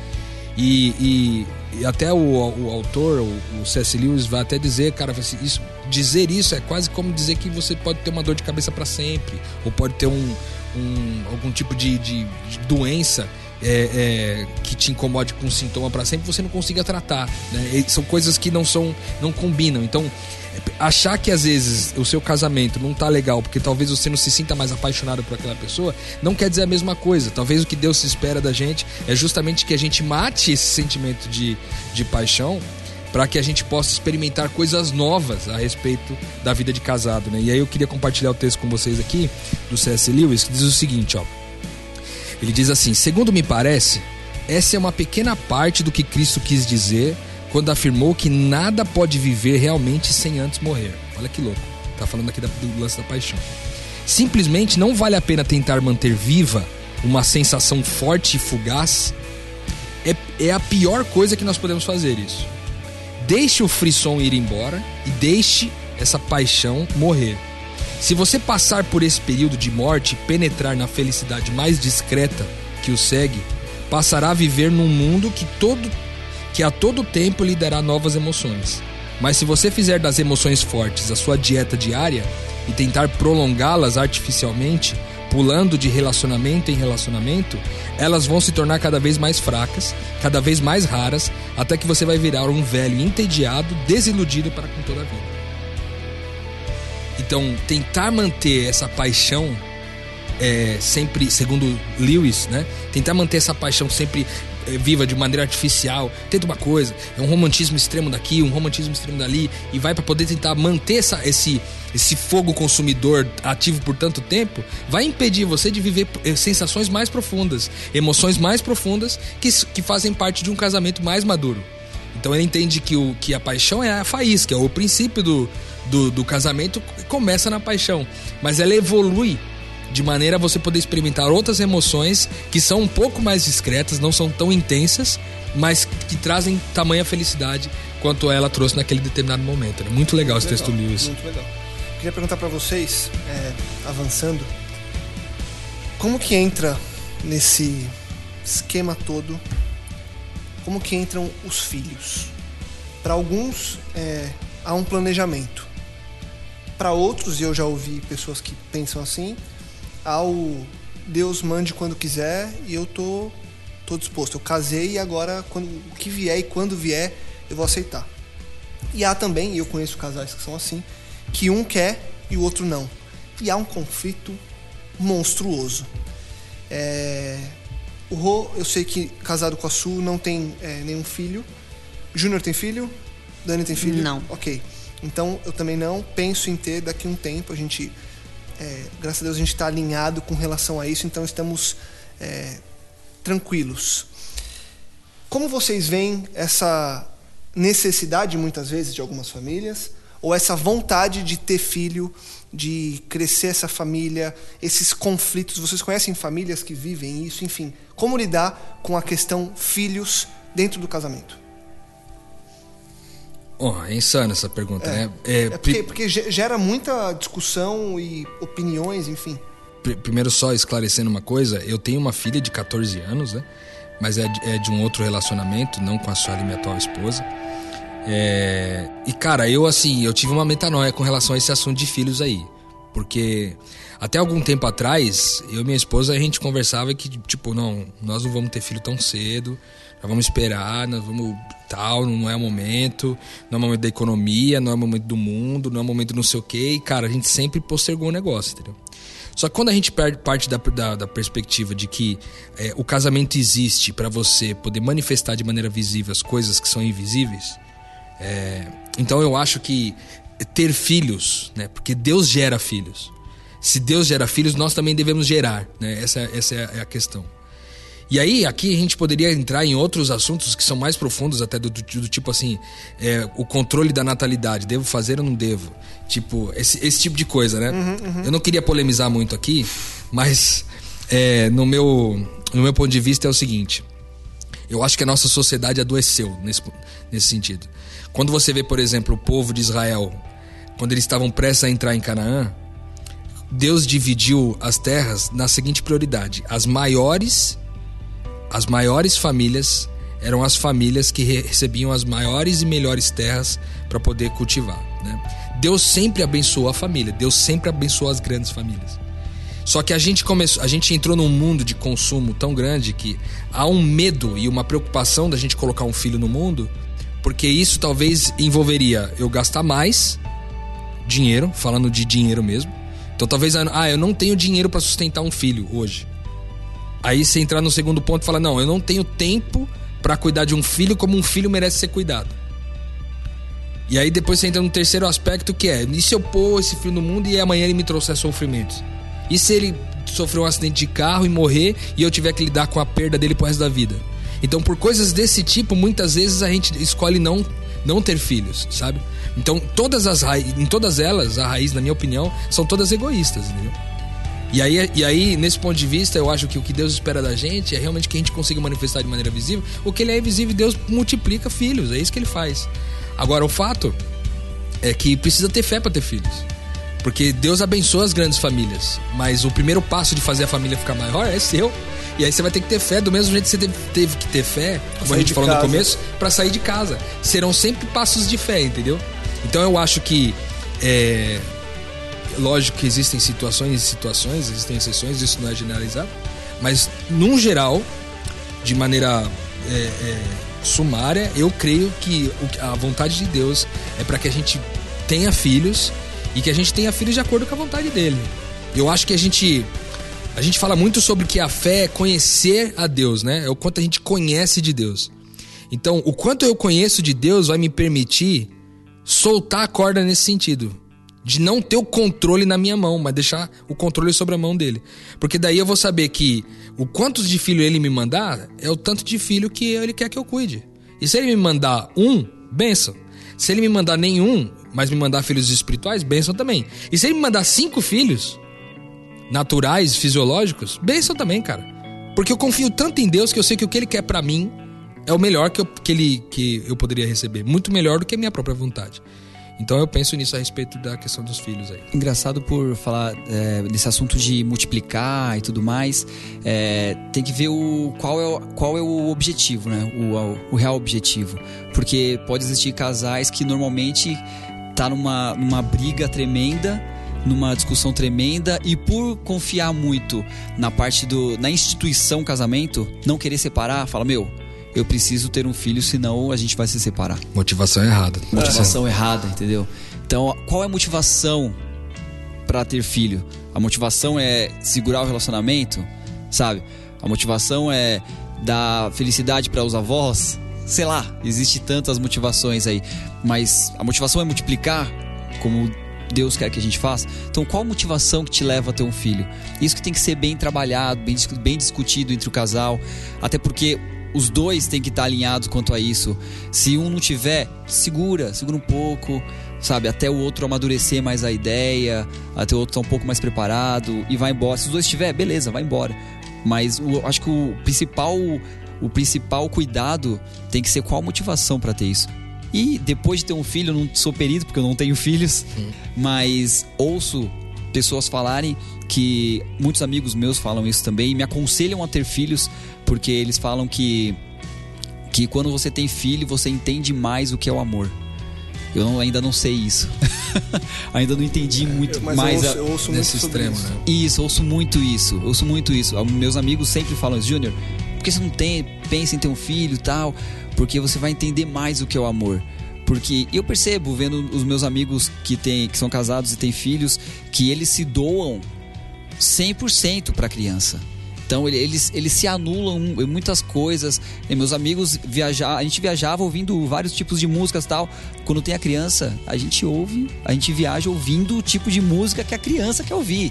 E, e, e até o, o autor, o, o C.S. Lewis, vai até dizer, cara, isso, dizer isso é quase como dizer que você pode ter uma dor de cabeça para sempre, ou pode ter um, um algum tipo de, de, de doença é, é, que te incomode com um sintoma para sempre, você não consiga tratar. Né? são coisas que não são, não combinam. Então, achar que às vezes o seu casamento não tá legal porque talvez você não se sinta mais apaixonado por aquela pessoa, não quer dizer a mesma coisa. Talvez o que Deus espera da gente é justamente que a gente mate esse sentimento de, de paixão para que a gente possa experimentar coisas novas a respeito da vida de casado, né? E aí eu queria compartilhar o texto com vocês aqui do C.S. Lewis, que diz o seguinte, ó. Ele diz assim: "Segundo me parece, essa é uma pequena parte do que Cristo quis dizer quando afirmou que nada pode viver realmente sem antes morrer. Olha que louco. Tá falando aqui do lance da paixão. Simplesmente não vale a pena tentar manter viva uma sensação forte e fugaz. É, é a pior coisa que nós podemos fazer isso. Deixe o frisson ir embora e deixe essa paixão morrer. Se você passar por esse período de morte e penetrar na felicidade mais discreta que o segue, passará a viver num mundo que todo que a todo tempo lhe dará novas emoções. Mas se você fizer das emoções fortes a sua dieta diária e tentar prolongá-las artificialmente, pulando de relacionamento em relacionamento, elas vão se tornar cada vez mais fracas, cada vez mais raras, até que você vai virar um velho entediado, desiludido para com toda a vida. Então, tentar manter essa paixão é, sempre, segundo Lewis, né? Tentar manter essa paixão sempre viva de maneira artificial, tenta uma coisa, é um romantismo extremo daqui, um romantismo extremo dali, e vai para poder tentar manter essa, esse, esse fogo consumidor ativo por tanto tempo, vai impedir você de viver é, sensações mais profundas, emoções mais profundas que, que fazem parte de um casamento mais maduro. Então ele entende que, o, que a paixão é a faísca, é o princípio do, do, do casamento começa na paixão, mas ela evolui de maneira a você poder experimentar outras emoções que são um pouco mais discretas, não são tão intensas, mas que trazem tamanha felicidade quanto ela trouxe naquele determinado momento. Né? Muito legal muito esse legal, texto Lewis. Muito legal. Queria perguntar para vocês, é, avançando, como que entra nesse esquema todo, como que entram os filhos? Para alguns é, há um planejamento. Para outros, e eu já ouvi pessoas que pensam assim, ao Deus mande quando quiser e eu tô, tô disposto. Eu casei e agora quando, o que vier e quando vier eu vou aceitar. E há também, e eu conheço casais que são assim, que um quer e o outro não. E há um conflito monstruoso. É... O Rô, eu sei que casado com a Su não tem é, nenhum filho. Júnior tem filho? Dani tem filho? Não. Ok. Então eu também não penso em ter daqui a um tempo. A gente é, graças a Deus a gente está alinhado com relação a isso, então estamos é, tranquilos. Como vocês veem essa necessidade muitas vezes de algumas famílias ou essa vontade de ter filho, de crescer essa família, esses conflitos? Vocês conhecem famílias que vivem isso? Enfim, como lidar com a questão filhos dentro do casamento? Oh, é insano essa pergunta, é. né? É, é porque, porque, gera muita discussão e opiniões, enfim. Primeiro, só esclarecendo uma coisa: eu tenho uma filha de 14 anos, né? Mas é de, é de um outro relacionamento, não com a Sueli, minha atual esposa. É, e cara, eu assim, eu tive uma metanoia com relação a esse assunto de filhos aí. Porque até algum tempo atrás, eu e minha esposa, a gente conversava que, tipo, não, nós não vamos ter filho tão cedo, nós vamos esperar, nós vamos tal, não é o momento, não é o momento da economia, não é o momento do mundo, não é o momento não sei o quê. E, cara, a gente sempre postergou o negócio, entendeu? Só que quando a gente parte da, da, da perspectiva de que é, o casamento existe para você poder manifestar de maneira visível as coisas que são invisíveis, é, então eu acho que ter filhos, né? Porque Deus gera filhos. Se Deus gera filhos, nós também devemos gerar, né? Essa, essa é a questão. E aí, aqui a gente poderia entrar em outros assuntos que são mais profundos, até do, do, do tipo assim, é, o controle da natalidade, devo fazer ou não devo? Tipo, esse, esse tipo de coisa, né? Uhum, uhum. Eu não queria polemizar muito aqui, mas é, no, meu, no meu ponto de vista é o seguinte: eu acho que a nossa sociedade adoeceu nesse, nesse sentido. Quando você vê, por exemplo, o povo de Israel, quando eles estavam prestes a entrar em Canaã, Deus dividiu as terras na seguinte prioridade: as maiores as maiores famílias eram as famílias que recebiam as maiores e melhores terras para poder cultivar. Né? Deus sempre abençoou a família, Deus sempre abençoou as grandes famílias. Só que a gente começou, a gente entrou num mundo de consumo tão grande que há um medo e uma preocupação da gente colocar um filho no mundo, porque isso talvez envolveria eu gastar mais dinheiro, falando de dinheiro mesmo. Então talvez ah, eu não tenho dinheiro para sustentar um filho hoje. Aí você entrar no segundo ponto e fala: não, eu não tenho tempo para cuidar de um filho como um filho merece ser cuidado. E aí depois você entra no terceiro aspecto que é: e se eu pôr esse filho no mundo e amanhã ele me trouxer sofrimentos? E se ele sofrer um acidente de carro e morrer e eu tiver que lidar com a perda dele pro resto da vida? Então, por coisas desse tipo, muitas vezes a gente escolhe não não ter filhos, sabe? Então, todas as em todas elas, a raiz, na minha opinião, são todas egoístas, entendeu? E aí, e aí, nesse ponto de vista, eu acho que o que Deus espera da gente é realmente que a gente consiga manifestar de maneira visível. O que ele é invisível, Deus multiplica filhos, é isso que ele faz. Agora, o fato é que precisa ter fé para ter filhos. Porque Deus abençoa as grandes famílias, mas o primeiro passo de fazer a família ficar maior é seu. E aí você vai ter que ter fé, do mesmo jeito que você teve, teve que ter fé, como a gente falou casa. no começo, para sair de casa. Serão sempre passos de fé, entendeu? Então eu acho que é, lógico que existem situações e situações, existem exceções, isso não é generalizado, mas num geral, de maneira é, é, sumária, eu creio que a vontade de Deus é para que a gente tenha filhos e que a gente tenha filhos de acordo com a vontade dele. Eu acho que a gente a gente fala muito sobre que a fé é conhecer a Deus, né? É o quanto a gente conhece de Deus. Então, o quanto eu conheço de Deus vai me permitir soltar a corda nesse sentido de não ter o controle na minha mão, mas deixar o controle sobre a mão dele. Porque daí eu vou saber que o quantos de filho ele me mandar é o tanto de filho que ele quer que eu cuide. E se ele me mandar um, benção. Se ele me mandar nenhum, mas me mandar filhos espirituais, benção também. E se ele me mandar cinco filhos naturais, fisiológicos, benção também, cara. Porque eu confio tanto em Deus que eu sei que o que ele quer para mim é o melhor que eu, que, ele, que eu poderia receber. Muito melhor do que a minha própria vontade. Então eu penso nisso a respeito da questão dos filhos aí. Engraçado por falar é, desse assunto de multiplicar e tudo mais, é, tem que ver o, qual, é o, qual é o objetivo, né? O, o real objetivo. Porque pode existir casais que normalmente tá numa, numa briga tremenda numa discussão tremenda e por confiar muito na parte do na instituição casamento, não querer separar, fala, meu, eu preciso ter um filho, senão a gente vai se separar. Motivação errada. Motivação é. errada, entendeu? Então, qual é a motivação para ter filho? A motivação é segurar o relacionamento, sabe? A motivação é dar felicidade para os avós, sei lá, existe tantas motivações aí, mas a motivação é multiplicar, como Deus quer que a gente faça. Então, qual a motivação que te leva a ter um filho? Isso que tem que ser bem trabalhado, bem, bem discutido entre o casal, até porque os dois têm que estar alinhados quanto a isso. Se um não tiver, segura, segura um pouco, sabe? Até o outro amadurecer mais a ideia, até o outro estar tá um pouco mais preparado e vai embora. Se os dois estiver, beleza, vai embora. Mas o, acho que o principal, o principal cuidado tem que ser qual a motivação para ter isso. E depois de ter um filho, eu não sou perito porque eu não tenho filhos, hum. mas ouço pessoas falarem que muitos amigos meus falam isso também e me aconselham a ter filhos porque eles falam que que quando você tem filho, você entende mais o que é o amor. Eu não, ainda não sei isso. ainda não entendi muito Mas mais eu ouço, a- eu ouço Nesse muito extremo, isso. né? isso, ouço muito isso, ouço muito isso. Ah, Meus amigos sempre falam Júnior, por que você não tem, pensa em ter um filho e tal? Porque você vai entender mais o que é o amor. Porque eu percebo, vendo os meus amigos que, tem, que são casados e têm filhos, que eles se doam 100% para a criança. Então ele- eles, eles se anulam em muitas coisas. E meus amigos viajar, a gente viajava ouvindo vários tipos de músicas tal. Quando tem a criança, a gente ouve, a gente viaja ouvindo o tipo de música que a criança quer ouvir.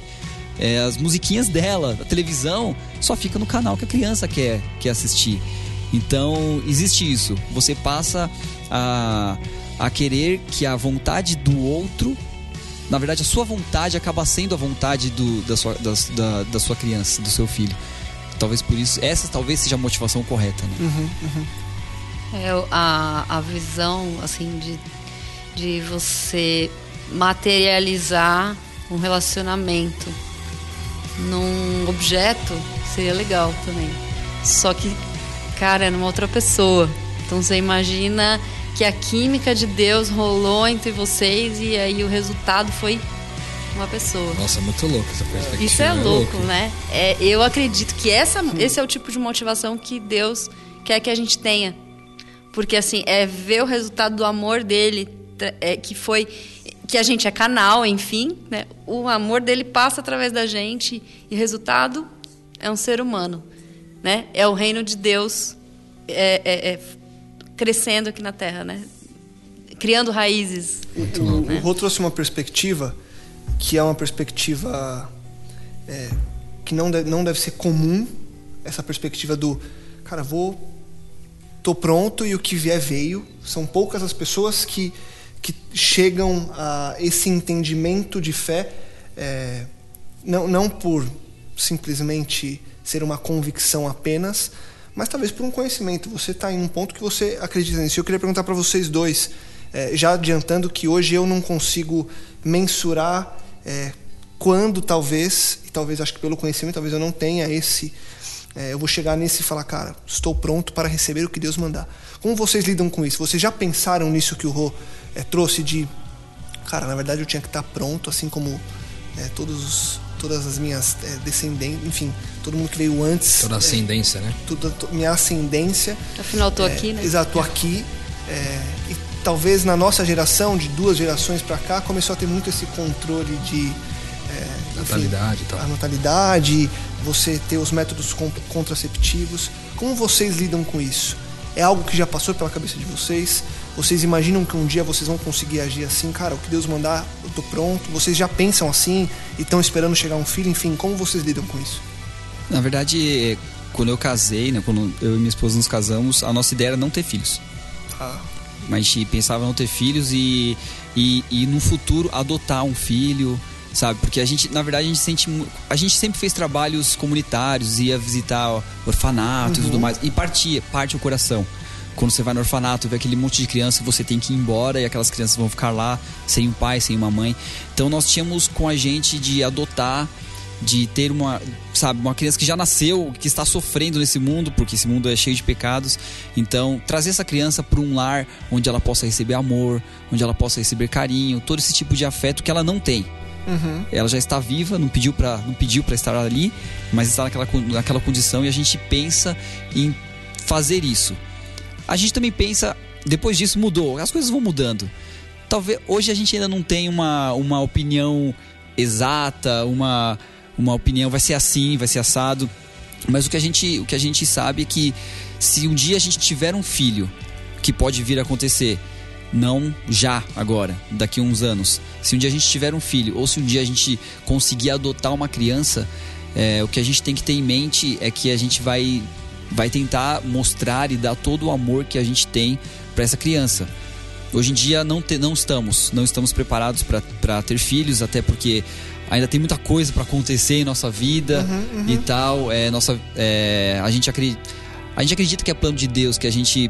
É, as musiquinhas dela, a televisão, só fica no canal que a criança quer, quer assistir. Então existe isso. Você passa a, a querer que a vontade do outro na verdade, a sua vontade acaba sendo a vontade do, da, sua, das- da, da sua criança, do seu filho. Talvez por isso, essa talvez seja a motivação correta, né? É o- a, a visão, assim, de, de você materializar um relacionamento num objeto seria legal também. Só que, cara, é numa outra pessoa. Então você imagina que a química de Deus rolou entre vocês e aí o resultado foi uma pessoa. Nossa, muito louco essa perspectiva. Isso é louco, né? É, eu acredito que essa, esse é o tipo de motivação que Deus quer que a gente tenha. Porque, assim, é ver o resultado do amor dele, é, que foi. que a gente é canal, enfim, né? O amor dele passa através da gente e o resultado é um ser humano, né? É o reino de Deus é, é- é crescendo aqui na Terra, né? Criando raízes. O, o Rô trouxe uma perspectiva que é uma perspectiva é, que não deve, não deve ser comum, essa perspectiva do, cara, vou, tô pronto e o que vier veio. São poucas as pessoas que, que chegam a esse entendimento de fé, é, não, não por simplesmente ser uma convicção apenas, mas talvez por um conhecimento. Você está em um ponto que você acredita nisso. Eu queria perguntar para vocês dois, é, já adiantando que hoje eu não consigo mensurar é, quando talvez, e talvez acho que pelo conhecimento, talvez eu não tenha esse. é, eu vou chegar nesse e falar, cara, estou pronto para receber o que Deus mandar. Como vocês lidam com isso? Vocês já pensaram nisso que o Rô é, trouxe de, cara, na verdade eu tinha que estar pronto, assim como é, todos, os- todas as minhas é, descendentes, enfim, todo mundo que veio antes. Toda a é, ascendência, né? tudo, to- minha ascendência. Afinal, tô É, aqui, né? Exato, tô aqui. é, e talvez na nossa geração, de duas gerações para cá, começou a ter muito esse controle de. é, enfim, Natalidade e tal. A natalidade, você ter os métodos con- contraceptivos. Como vocês lidam com isso? É algo que já passou pela cabeça de vocês? Vocês imaginam que um dia vocês vão conseguir agir assim? Cara, o que Deus mandar, eu tô pronto. Vocês já pensam assim e estão esperando chegar um filho? Enfim, como vocês lidam com isso? Na verdade, quando eu casei, né, quando eu e minha esposa nos casamos, a nossa ideia era não ter filhos. Ah, Mas a gente pensava em não ter filhos e, e, e no futuro adotar um filho, sabe? Porque a gente, na verdade, a gente sente. A gente sempre fez trabalhos comunitários, ia visitar orfanato e tudo mais. E partia, parte o coração. Quando você vai no orfanato, vê aquele monte de criança, você tem que ir embora e aquelas crianças vão ficar lá sem um pai, sem uma mãe. Então nós tínhamos com a gente de adotar de ter uma, sabe, uma criança que já nasceu, que está sofrendo nesse mundo, porque esse mundo é cheio de pecados. Então, trazer essa criança para um lar onde ela possa receber amor, onde ela possa receber carinho, todo esse tipo de afeto que ela não tem. Ela já está viva, não pediu para não pediu para estar ali, mas está naquela, naquela condição e a gente pensa em fazer isso. A gente também pensa, depois disso mudou, as coisas vão mudando. Talvez hoje a gente ainda não tem uma, uma opinião exata, uma, uma opinião vai ser assim, vai ser assado. Mas o que a gente, o que a gente sabe é que se um dia a gente tiver um filho, que pode vir a acontecer, não já agora, daqui a uns anos. Se um dia a gente tiver um filho, ou se um dia a gente conseguir adotar uma criança, é, o que a gente tem que ter em mente é que a gente vai, vai tentar mostrar e dar todo o amor que a gente tem para essa criança. Hoje em dia não, te- não estamos, não estamos preparados para ter filhos, até porque ainda tem muita coisa para acontecer em nossa vida e tal. É, nossa, é, a, gente acredita, a gente acredita que é plano de Deus, que a gente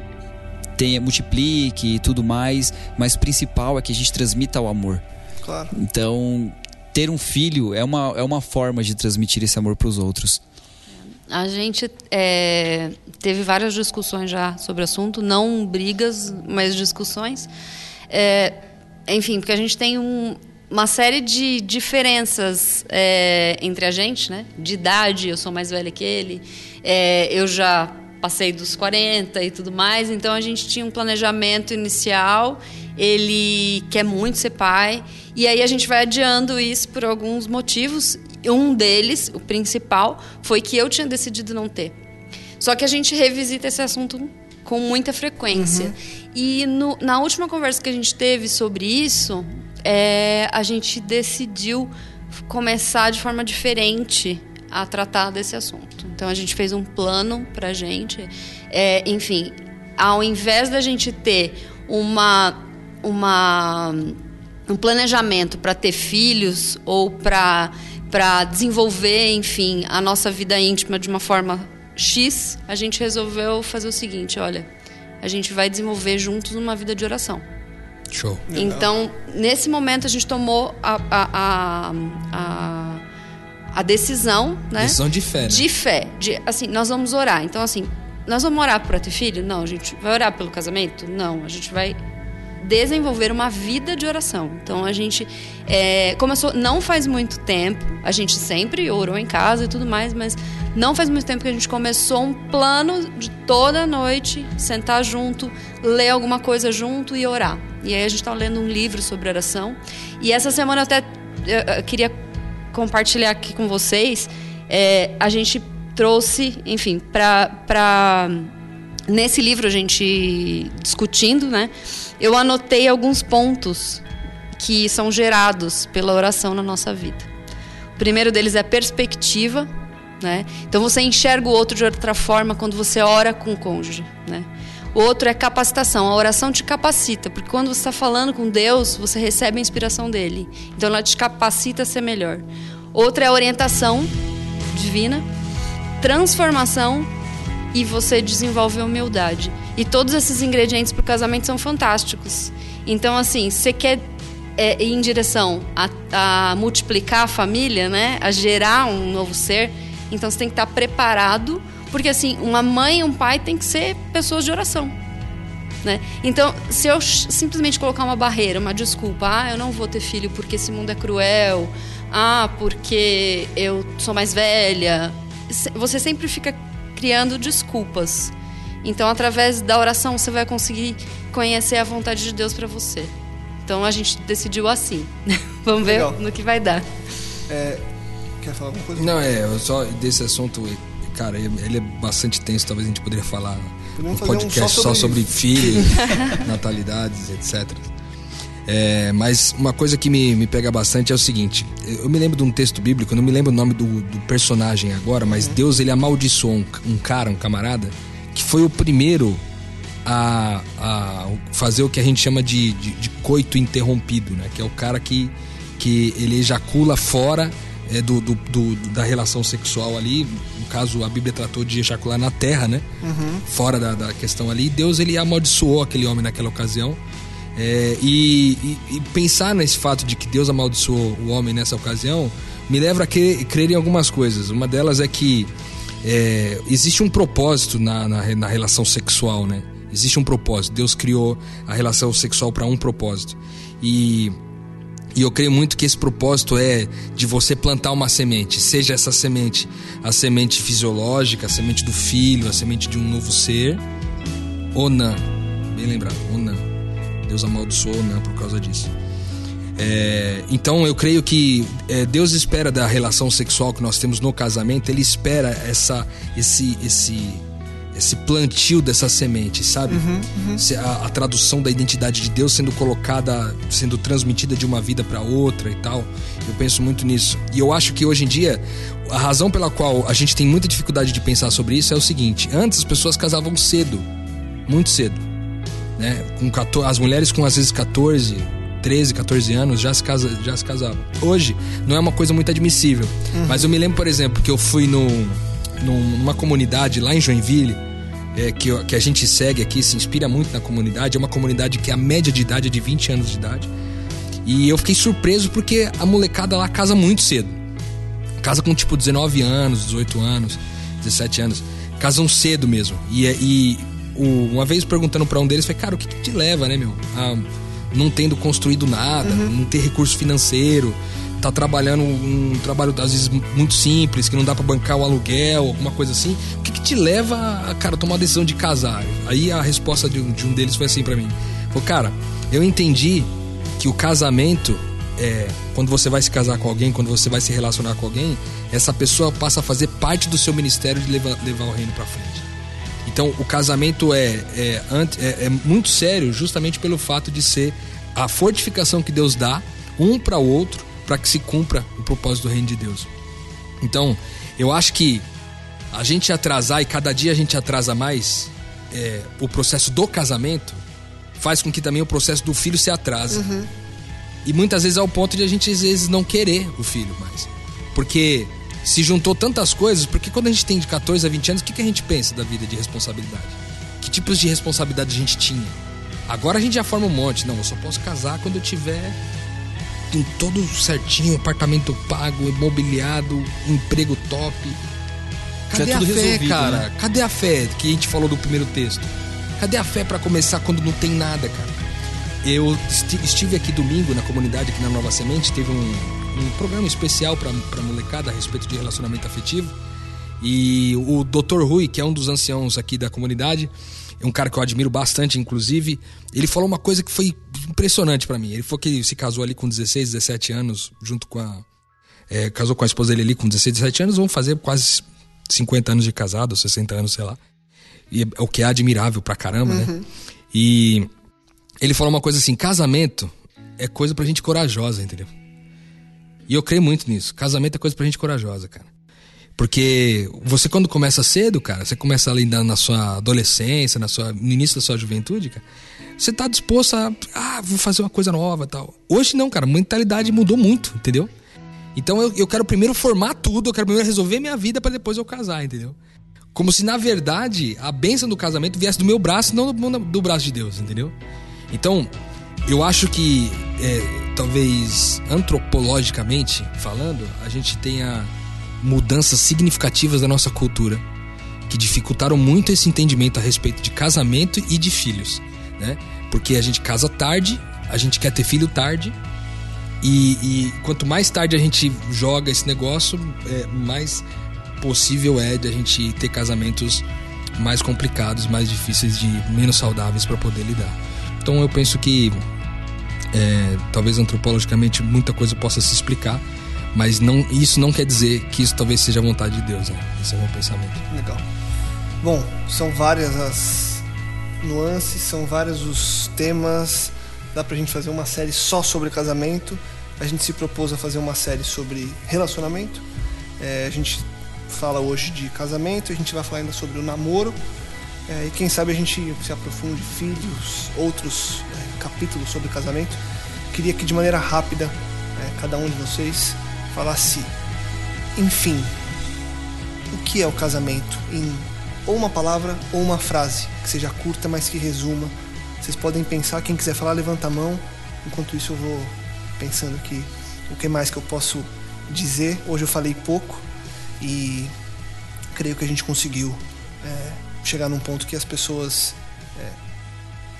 tenha, multiplique e tudo mais, mas o principal é que a gente transmita o amor. claro. Então, ter um filho é uma, é uma forma de transmitir esse amor para os outros. A gente é, teve várias discussões já sobre o assunto, não brigas, mas discussões. É, enfim, porque a gente tem um, uma série de diferenças é, entre a gente, né? De idade, eu sou mais velha que ele, é, eu já passei dos 40 e tudo mais, então a gente tinha um planejamento inicial. Ele quer muito ser pai, e aí a gente vai adiando isso por alguns motivos. Um deles, o principal, foi que eu tinha decidido não ter. Só que a gente revisita esse assunto com muita frequência. Uhum. E no, na última conversa que a gente teve sobre isso, é, a gente decidiu começar de forma diferente a tratar desse assunto. Então a gente fez um plano para a gente. É, enfim, ao invés da gente ter uma, uma um planejamento para ter filhos ou para para desenvolver, enfim, a nossa vida íntima de uma forma X, a gente resolveu fazer o seguinte: olha, a gente vai desenvolver juntos uma vida de oração. Show. Então, nesse momento, a gente tomou a, a, a, a, a decisão, né? Decisão de fé. Né? De fé. De, assim, nós vamos orar. Então, assim, nós vamos orar para ter filho? Não. A gente vai orar pelo casamento? Não. A gente vai desenvolver uma vida de oração. Então a gente é, começou, não faz muito tempo, a gente sempre orou em casa e tudo mais, mas não faz muito tempo que a gente começou um plano de toda noite sentar junto, ler alguma coisa junto e orar. E aí a gente está lendo um livro sobre oração. E essa semana eu até eu queria compartilhar aqui com vocês. É, a gente trouxe, enfim, para nesse livro a gente discutindo, né? Eu anotei alguns pontos que são gerados pela oração na nossa vida. O primeiro deles é perspectiva, né? Então você enxerga o outro de outra forma quando você ora com o cônjuge, né? O outro é capacitação. A oração te capacita, porque quando você está falando com Deus, você recebe a inspiração dele. Então ela te capacita a ser melhor. Outra é a orientação divina, transformação e você desenvolve a humildade. E todos esses ingredientes para o casamento são fantásticos. Então, assim, você quer é, ir em direção a, a multiplicar a família, né? A gerar um novo ser então você tem que estar preparado, porque assim, uma mãe e um pai tem que ser pessoas de oração. Né? Então, se eu simplesmente colocar uma barreira, uma desculpa, ah, eu não vou ter filho porque esse mundo é cruel, ah, porque eu sou mais velha, você sempre fica criando desculpas. Então, através da oração, você vai conseguir conhecer a vontade de Deus para você. Então, a gente decidiu assim. Vamos Legal. ver no que vai dar. É, Quer falar alguma coisa? Não, é, só desse assunto, cara, ele é bastante tenso, talvez a gente poderia falar um podcast um só sobre, só filhos, natalidades, etc. É, mas uma coisa que me, me pega bastante é o seguinte: eu me lembro de um texto bíblico, não me lembro o nome do, do personagem agora, mas uhum. Deus ele amaldiçoou um, um, cara, um camarada, que foi o primeiro a, a fazer o que a gente chama de, de, de coito interrompido, né? Que é o cara que, que ele ejacula fora é, do, do, do, da relação sexual ali. No caso, a Bíblia tratou de ejacular na terra, né? Uhum. Fora da, da questão ali. Deus ele amaldiçoou aquele homem naquela ocasião. É, e, e, e, pensar nesse fato de que Deus amaldiçoou o homem nessa ocasião me leva a crer, crer em algumas coisas. Uma delas é que é, existe um propósito na, na, na relação sexual, né? Existe um propósito. Deus criou a relação sexual para um propósito. E e eu creio muito que esse propósito é de você plantar uma semente, seja essa semente a semente fisiológica, a semente do filho, a semente de um novo ser, ou não. Bem lembrado, ou não. Deus amaldiçoou não por causa disso. É, então eu creio que é, Deus espera da relação sexual que nós temos no casamento, Ele espera essa, esse, esse esse plantio dessa semente, sabe? Uhum, uhum. A, a, tradução da identidade de Deus sendo colocada, sendo transmitida de uma vida para outra e tal. Eu penso muito nisso. E eu acho que hoje em dia, a razão pela qual a gente tem muita dificuldade de pensar sobre isso é o seguinte: antes as pessoas casavam cedo, muito cedo. Né? Com 14, as mulheres com às vezes 14, 13, 14 anos já se, casa, já se casavam. Hoje não é uma coisa muito admissível. Uhum. Mas eu me lembro, por exemplo, que eu fui no, numa comunidade lá em Joinville é, que, que a gente segue aqui, se inspira muito na comunidade. É uma comunidade que a média de idade é de 20 anos de idade. E eu fiquei surpreso porque a molecada lá casa muito cedo. Casa com tipo 19 anos, 18 anos. 17 anos. Casam cedo mesmo. E, e o, uma vez perguntando para um deles, falei, cara, o que, que, te leva, né, meu? A não tendo construído nada, uhum. não ter recurso financeiro, tá trabalhando um trabalho às vezes muito simples, que não dá para bancar o aluguel, alguma coisa assim. O te leva a, cara, tomar a decisão de casar? Aí a resposta de um, de um deles foi assim para mim. Falei, cara, eu entendi que o casamento é, quando você vai se casar com alguém, quando você vai se relacionar com alguém, essa pessoa passa a fazer parte do seu ministério de levar, levar o reino para frente. Então, o casamento é, é, é, é muito sério justamente pelo fato de ser a fortificação que Deus dá um para o outro para que se cumpra o propósito do reino de Deus. Então, eu acho que a gente atrasar e cada dia a gente atrasa mais é, o processo do casamento faz com que também o processo do filho se atrase. Uhum. E muitas vezes ao ponto de a gente às vezes não querer o filho mais. Porque se juntou tantas coisas, porque quando a gente tem de 14 a 20 anos, o que, que a gente pensa da vida de responsabilidade? Que tipos de responsabilidade a gente tinha? Agora a gente já forma um monte. Não, eu só posso casar quando eu tiver em todo certinho, apartamento pago, imobiliado, emprego top. Cadê a fé, cara? Né? Cadê a fé que a gente falou do primeiro texto? Cadê a fé para começar quando não tem nada, cara? Eu estive aqui domingo na comunidade, aqui na Nova Semente, teve um, um programa especial para molecada a respeito de relacionamento afetivo. E o Dr. Rui, que é um dos anciãos aqui da comunidade, é um cara que eu admiro bastante, inclusive, ele falou uma coisa que foi impressionante para mim. Ele falou que ele se casou ali com 16, 17 anos, junto com a. É, casou com a esposa dele ali com 16, 17 anos, vão fazer quase 50 anos de casado, 60 anos, sei lá. E é o que é admirável pra caramba, né? uhum. né? E ele falou uma coisa assim: casamento é coisa pra gente corajosa, entendeu? E eu creio muito nisso. Casamento é coisa pra gente corajosa, cara. Porque você, quando começa cedo, cara, você começa ali na, na sua adolescência, na sua, no início da sua juventude, cara, você tá disposto a. Ah, vou fazer uma coisa nova tal. Hoje não, cara, a mentalidade mudou muito, entendeu? Então eu, eu quero primeiro formar tudo, eu quero primeiro resolver minha vida para depois eu casar, entendeu? Como se, na verdade, a bênção do casamento viesse do meu braço, não do, do braço de Deus, entendeu? Então, eu acho que, é, talvez antropologicamente falando, a gente tenha mudanças significativas da nossa cultura que dificultaram muito esse entendimento a respeito de casamento e de filhos, né? Porque a gente casa tarde, a gente quer ter filho tarde e, e quanto mais tarde a gente joga esse negócio, é, mais possível é de a gente ter casamentos mais complicados, mais difíceis de menos saudáveis para poder lidar. Então eu penso que é, talvez antropologicamente muita coisa possa se explicar, mas não, isso não quer dizer que isso talvez seja a vontade de Deus, né? Esse é o meu pensamento. Legal. Bom, são várias as nuances, são vários os temas. Dá pra gente fazer uma série só sobre casamento. A gente se propôs a fazer uma série sobre relacionamento. É, a gente fala hoje de casamento, a gente vai falar ainda sobre o namoro. É, e quem sabe a gente se aprofunde filhos, outros é, capítulos sobre casamento. Queria que de maneira rápida é, cada um de vocês falasse, enfim, o que é o casamento em ou uma palavra ou uma frase que seja curta, mas que resuma. Vocês podem pensar, quem quiser falar, levanta a mão. Enquanto isso, eu vou pensando aqui o que mais que eu posso dizer. Hoje eu falei pouco e creio que a gente conseguiu é, chegar num ponto que as pessoas é,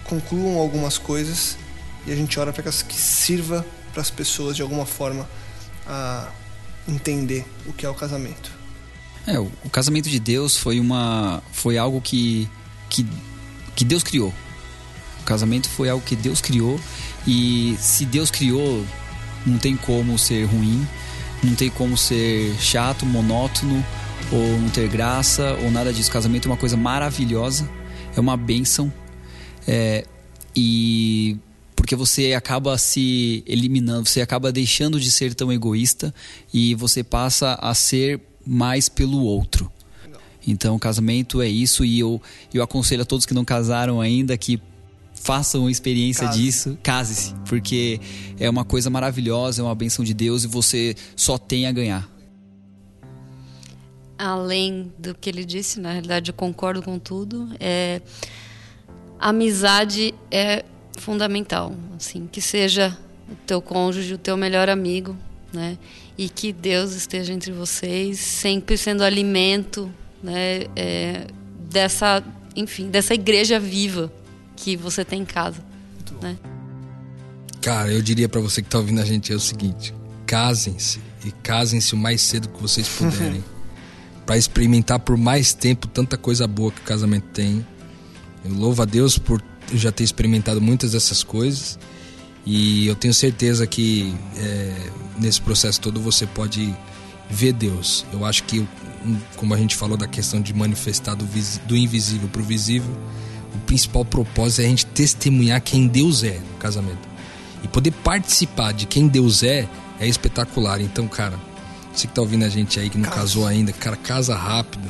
concluam algumas coisas e a gente ora para que sirva para as pessoas de alguma forma a entender o que é o casamento. É, o, o casamento de Deus foi uma foi algo que, que que Deus criou. Casamento foi algo que Deus criou e se Deus criou, não tem como ser ruim, não tem como ser chato, monótono ou não ter graça ou nada disso. Casamento é uma coisa maravilhosa, é uma bênção. É, e porque você acaba se eliminando, você acaba deixando de ser tão egoísta e você passa a ser mais pelo outro. Então, casamento é isso e eu, eu aconselho a todos que não casaram ainda que façam uma experiência Case. disso, case-se, porque é uma coisa maravilhosa, é uma benção de Deus e você só tem a ganhar. Além do que ele disse, na realidade eu concordo com tudo, é amizade é fundamental, assim, que seja o teu cônjuge, o teu melhor amigo, né? E que Deus esteja entre vocês, sempre sendo alimento né, é, dessa, enfim, dessa igreja viva que você tem em casa, né? Cara, eu diria para você que tá ouvindo a gente é o seguinte: casem-se e casem-se o mais cedo que vocês puderem. para experimentar por mais tempo tanta coisa boa que o casamento tem. Eu louvo a Deus por já ter experimentado muitas dessas coisas e eu tenho certeza que é, nesse processo todo você pode ver Deus. Eu acho que, como a gente falou da questão de manifestar do, do invisível para o visível, o principal propósito é a gente testemunhar quem Deus é no casamento. E poder participar de quem Deus é é espetacular. Então, cara, você que tá ouvindo a gente aí que não casa. casou ainda, cara, casa rápido.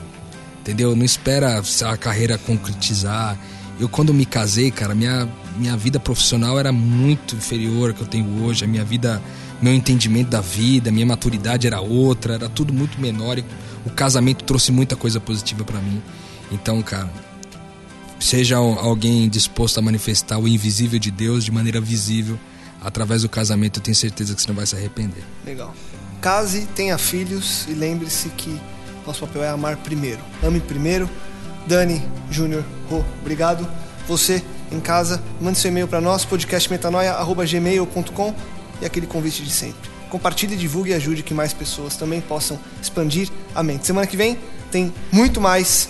Entendeu? Não espera a carreira concretizar. Eu, quando me casei, cara, minha, minha vida profissional era muito inferior ao que eu tenho hoje. A minha vida, meu entendimento da vida, minha maturidade era outra, era tudo muito menor. E o casamento trouxe muita coisa positiva para mim. Então, cara, seja alguém disposto a manifestar o invisível de Deus de maneira visível através do casamento, eu tenho certeza que você não vai se arrepender. Legal. Case, tenha filhos e lembre-se que nosso papel é amar primeiro. Ame primeiro. Dani, Júnior, Rô, obrigado. Você em casa, mande seu e-mail para nós, podcastmetanoia.gmail.com e aquele convite de sempre. Compartilhe, divulgue e ajude que mais pessoas também possam expandir a mente. Semana que vem tem muito mais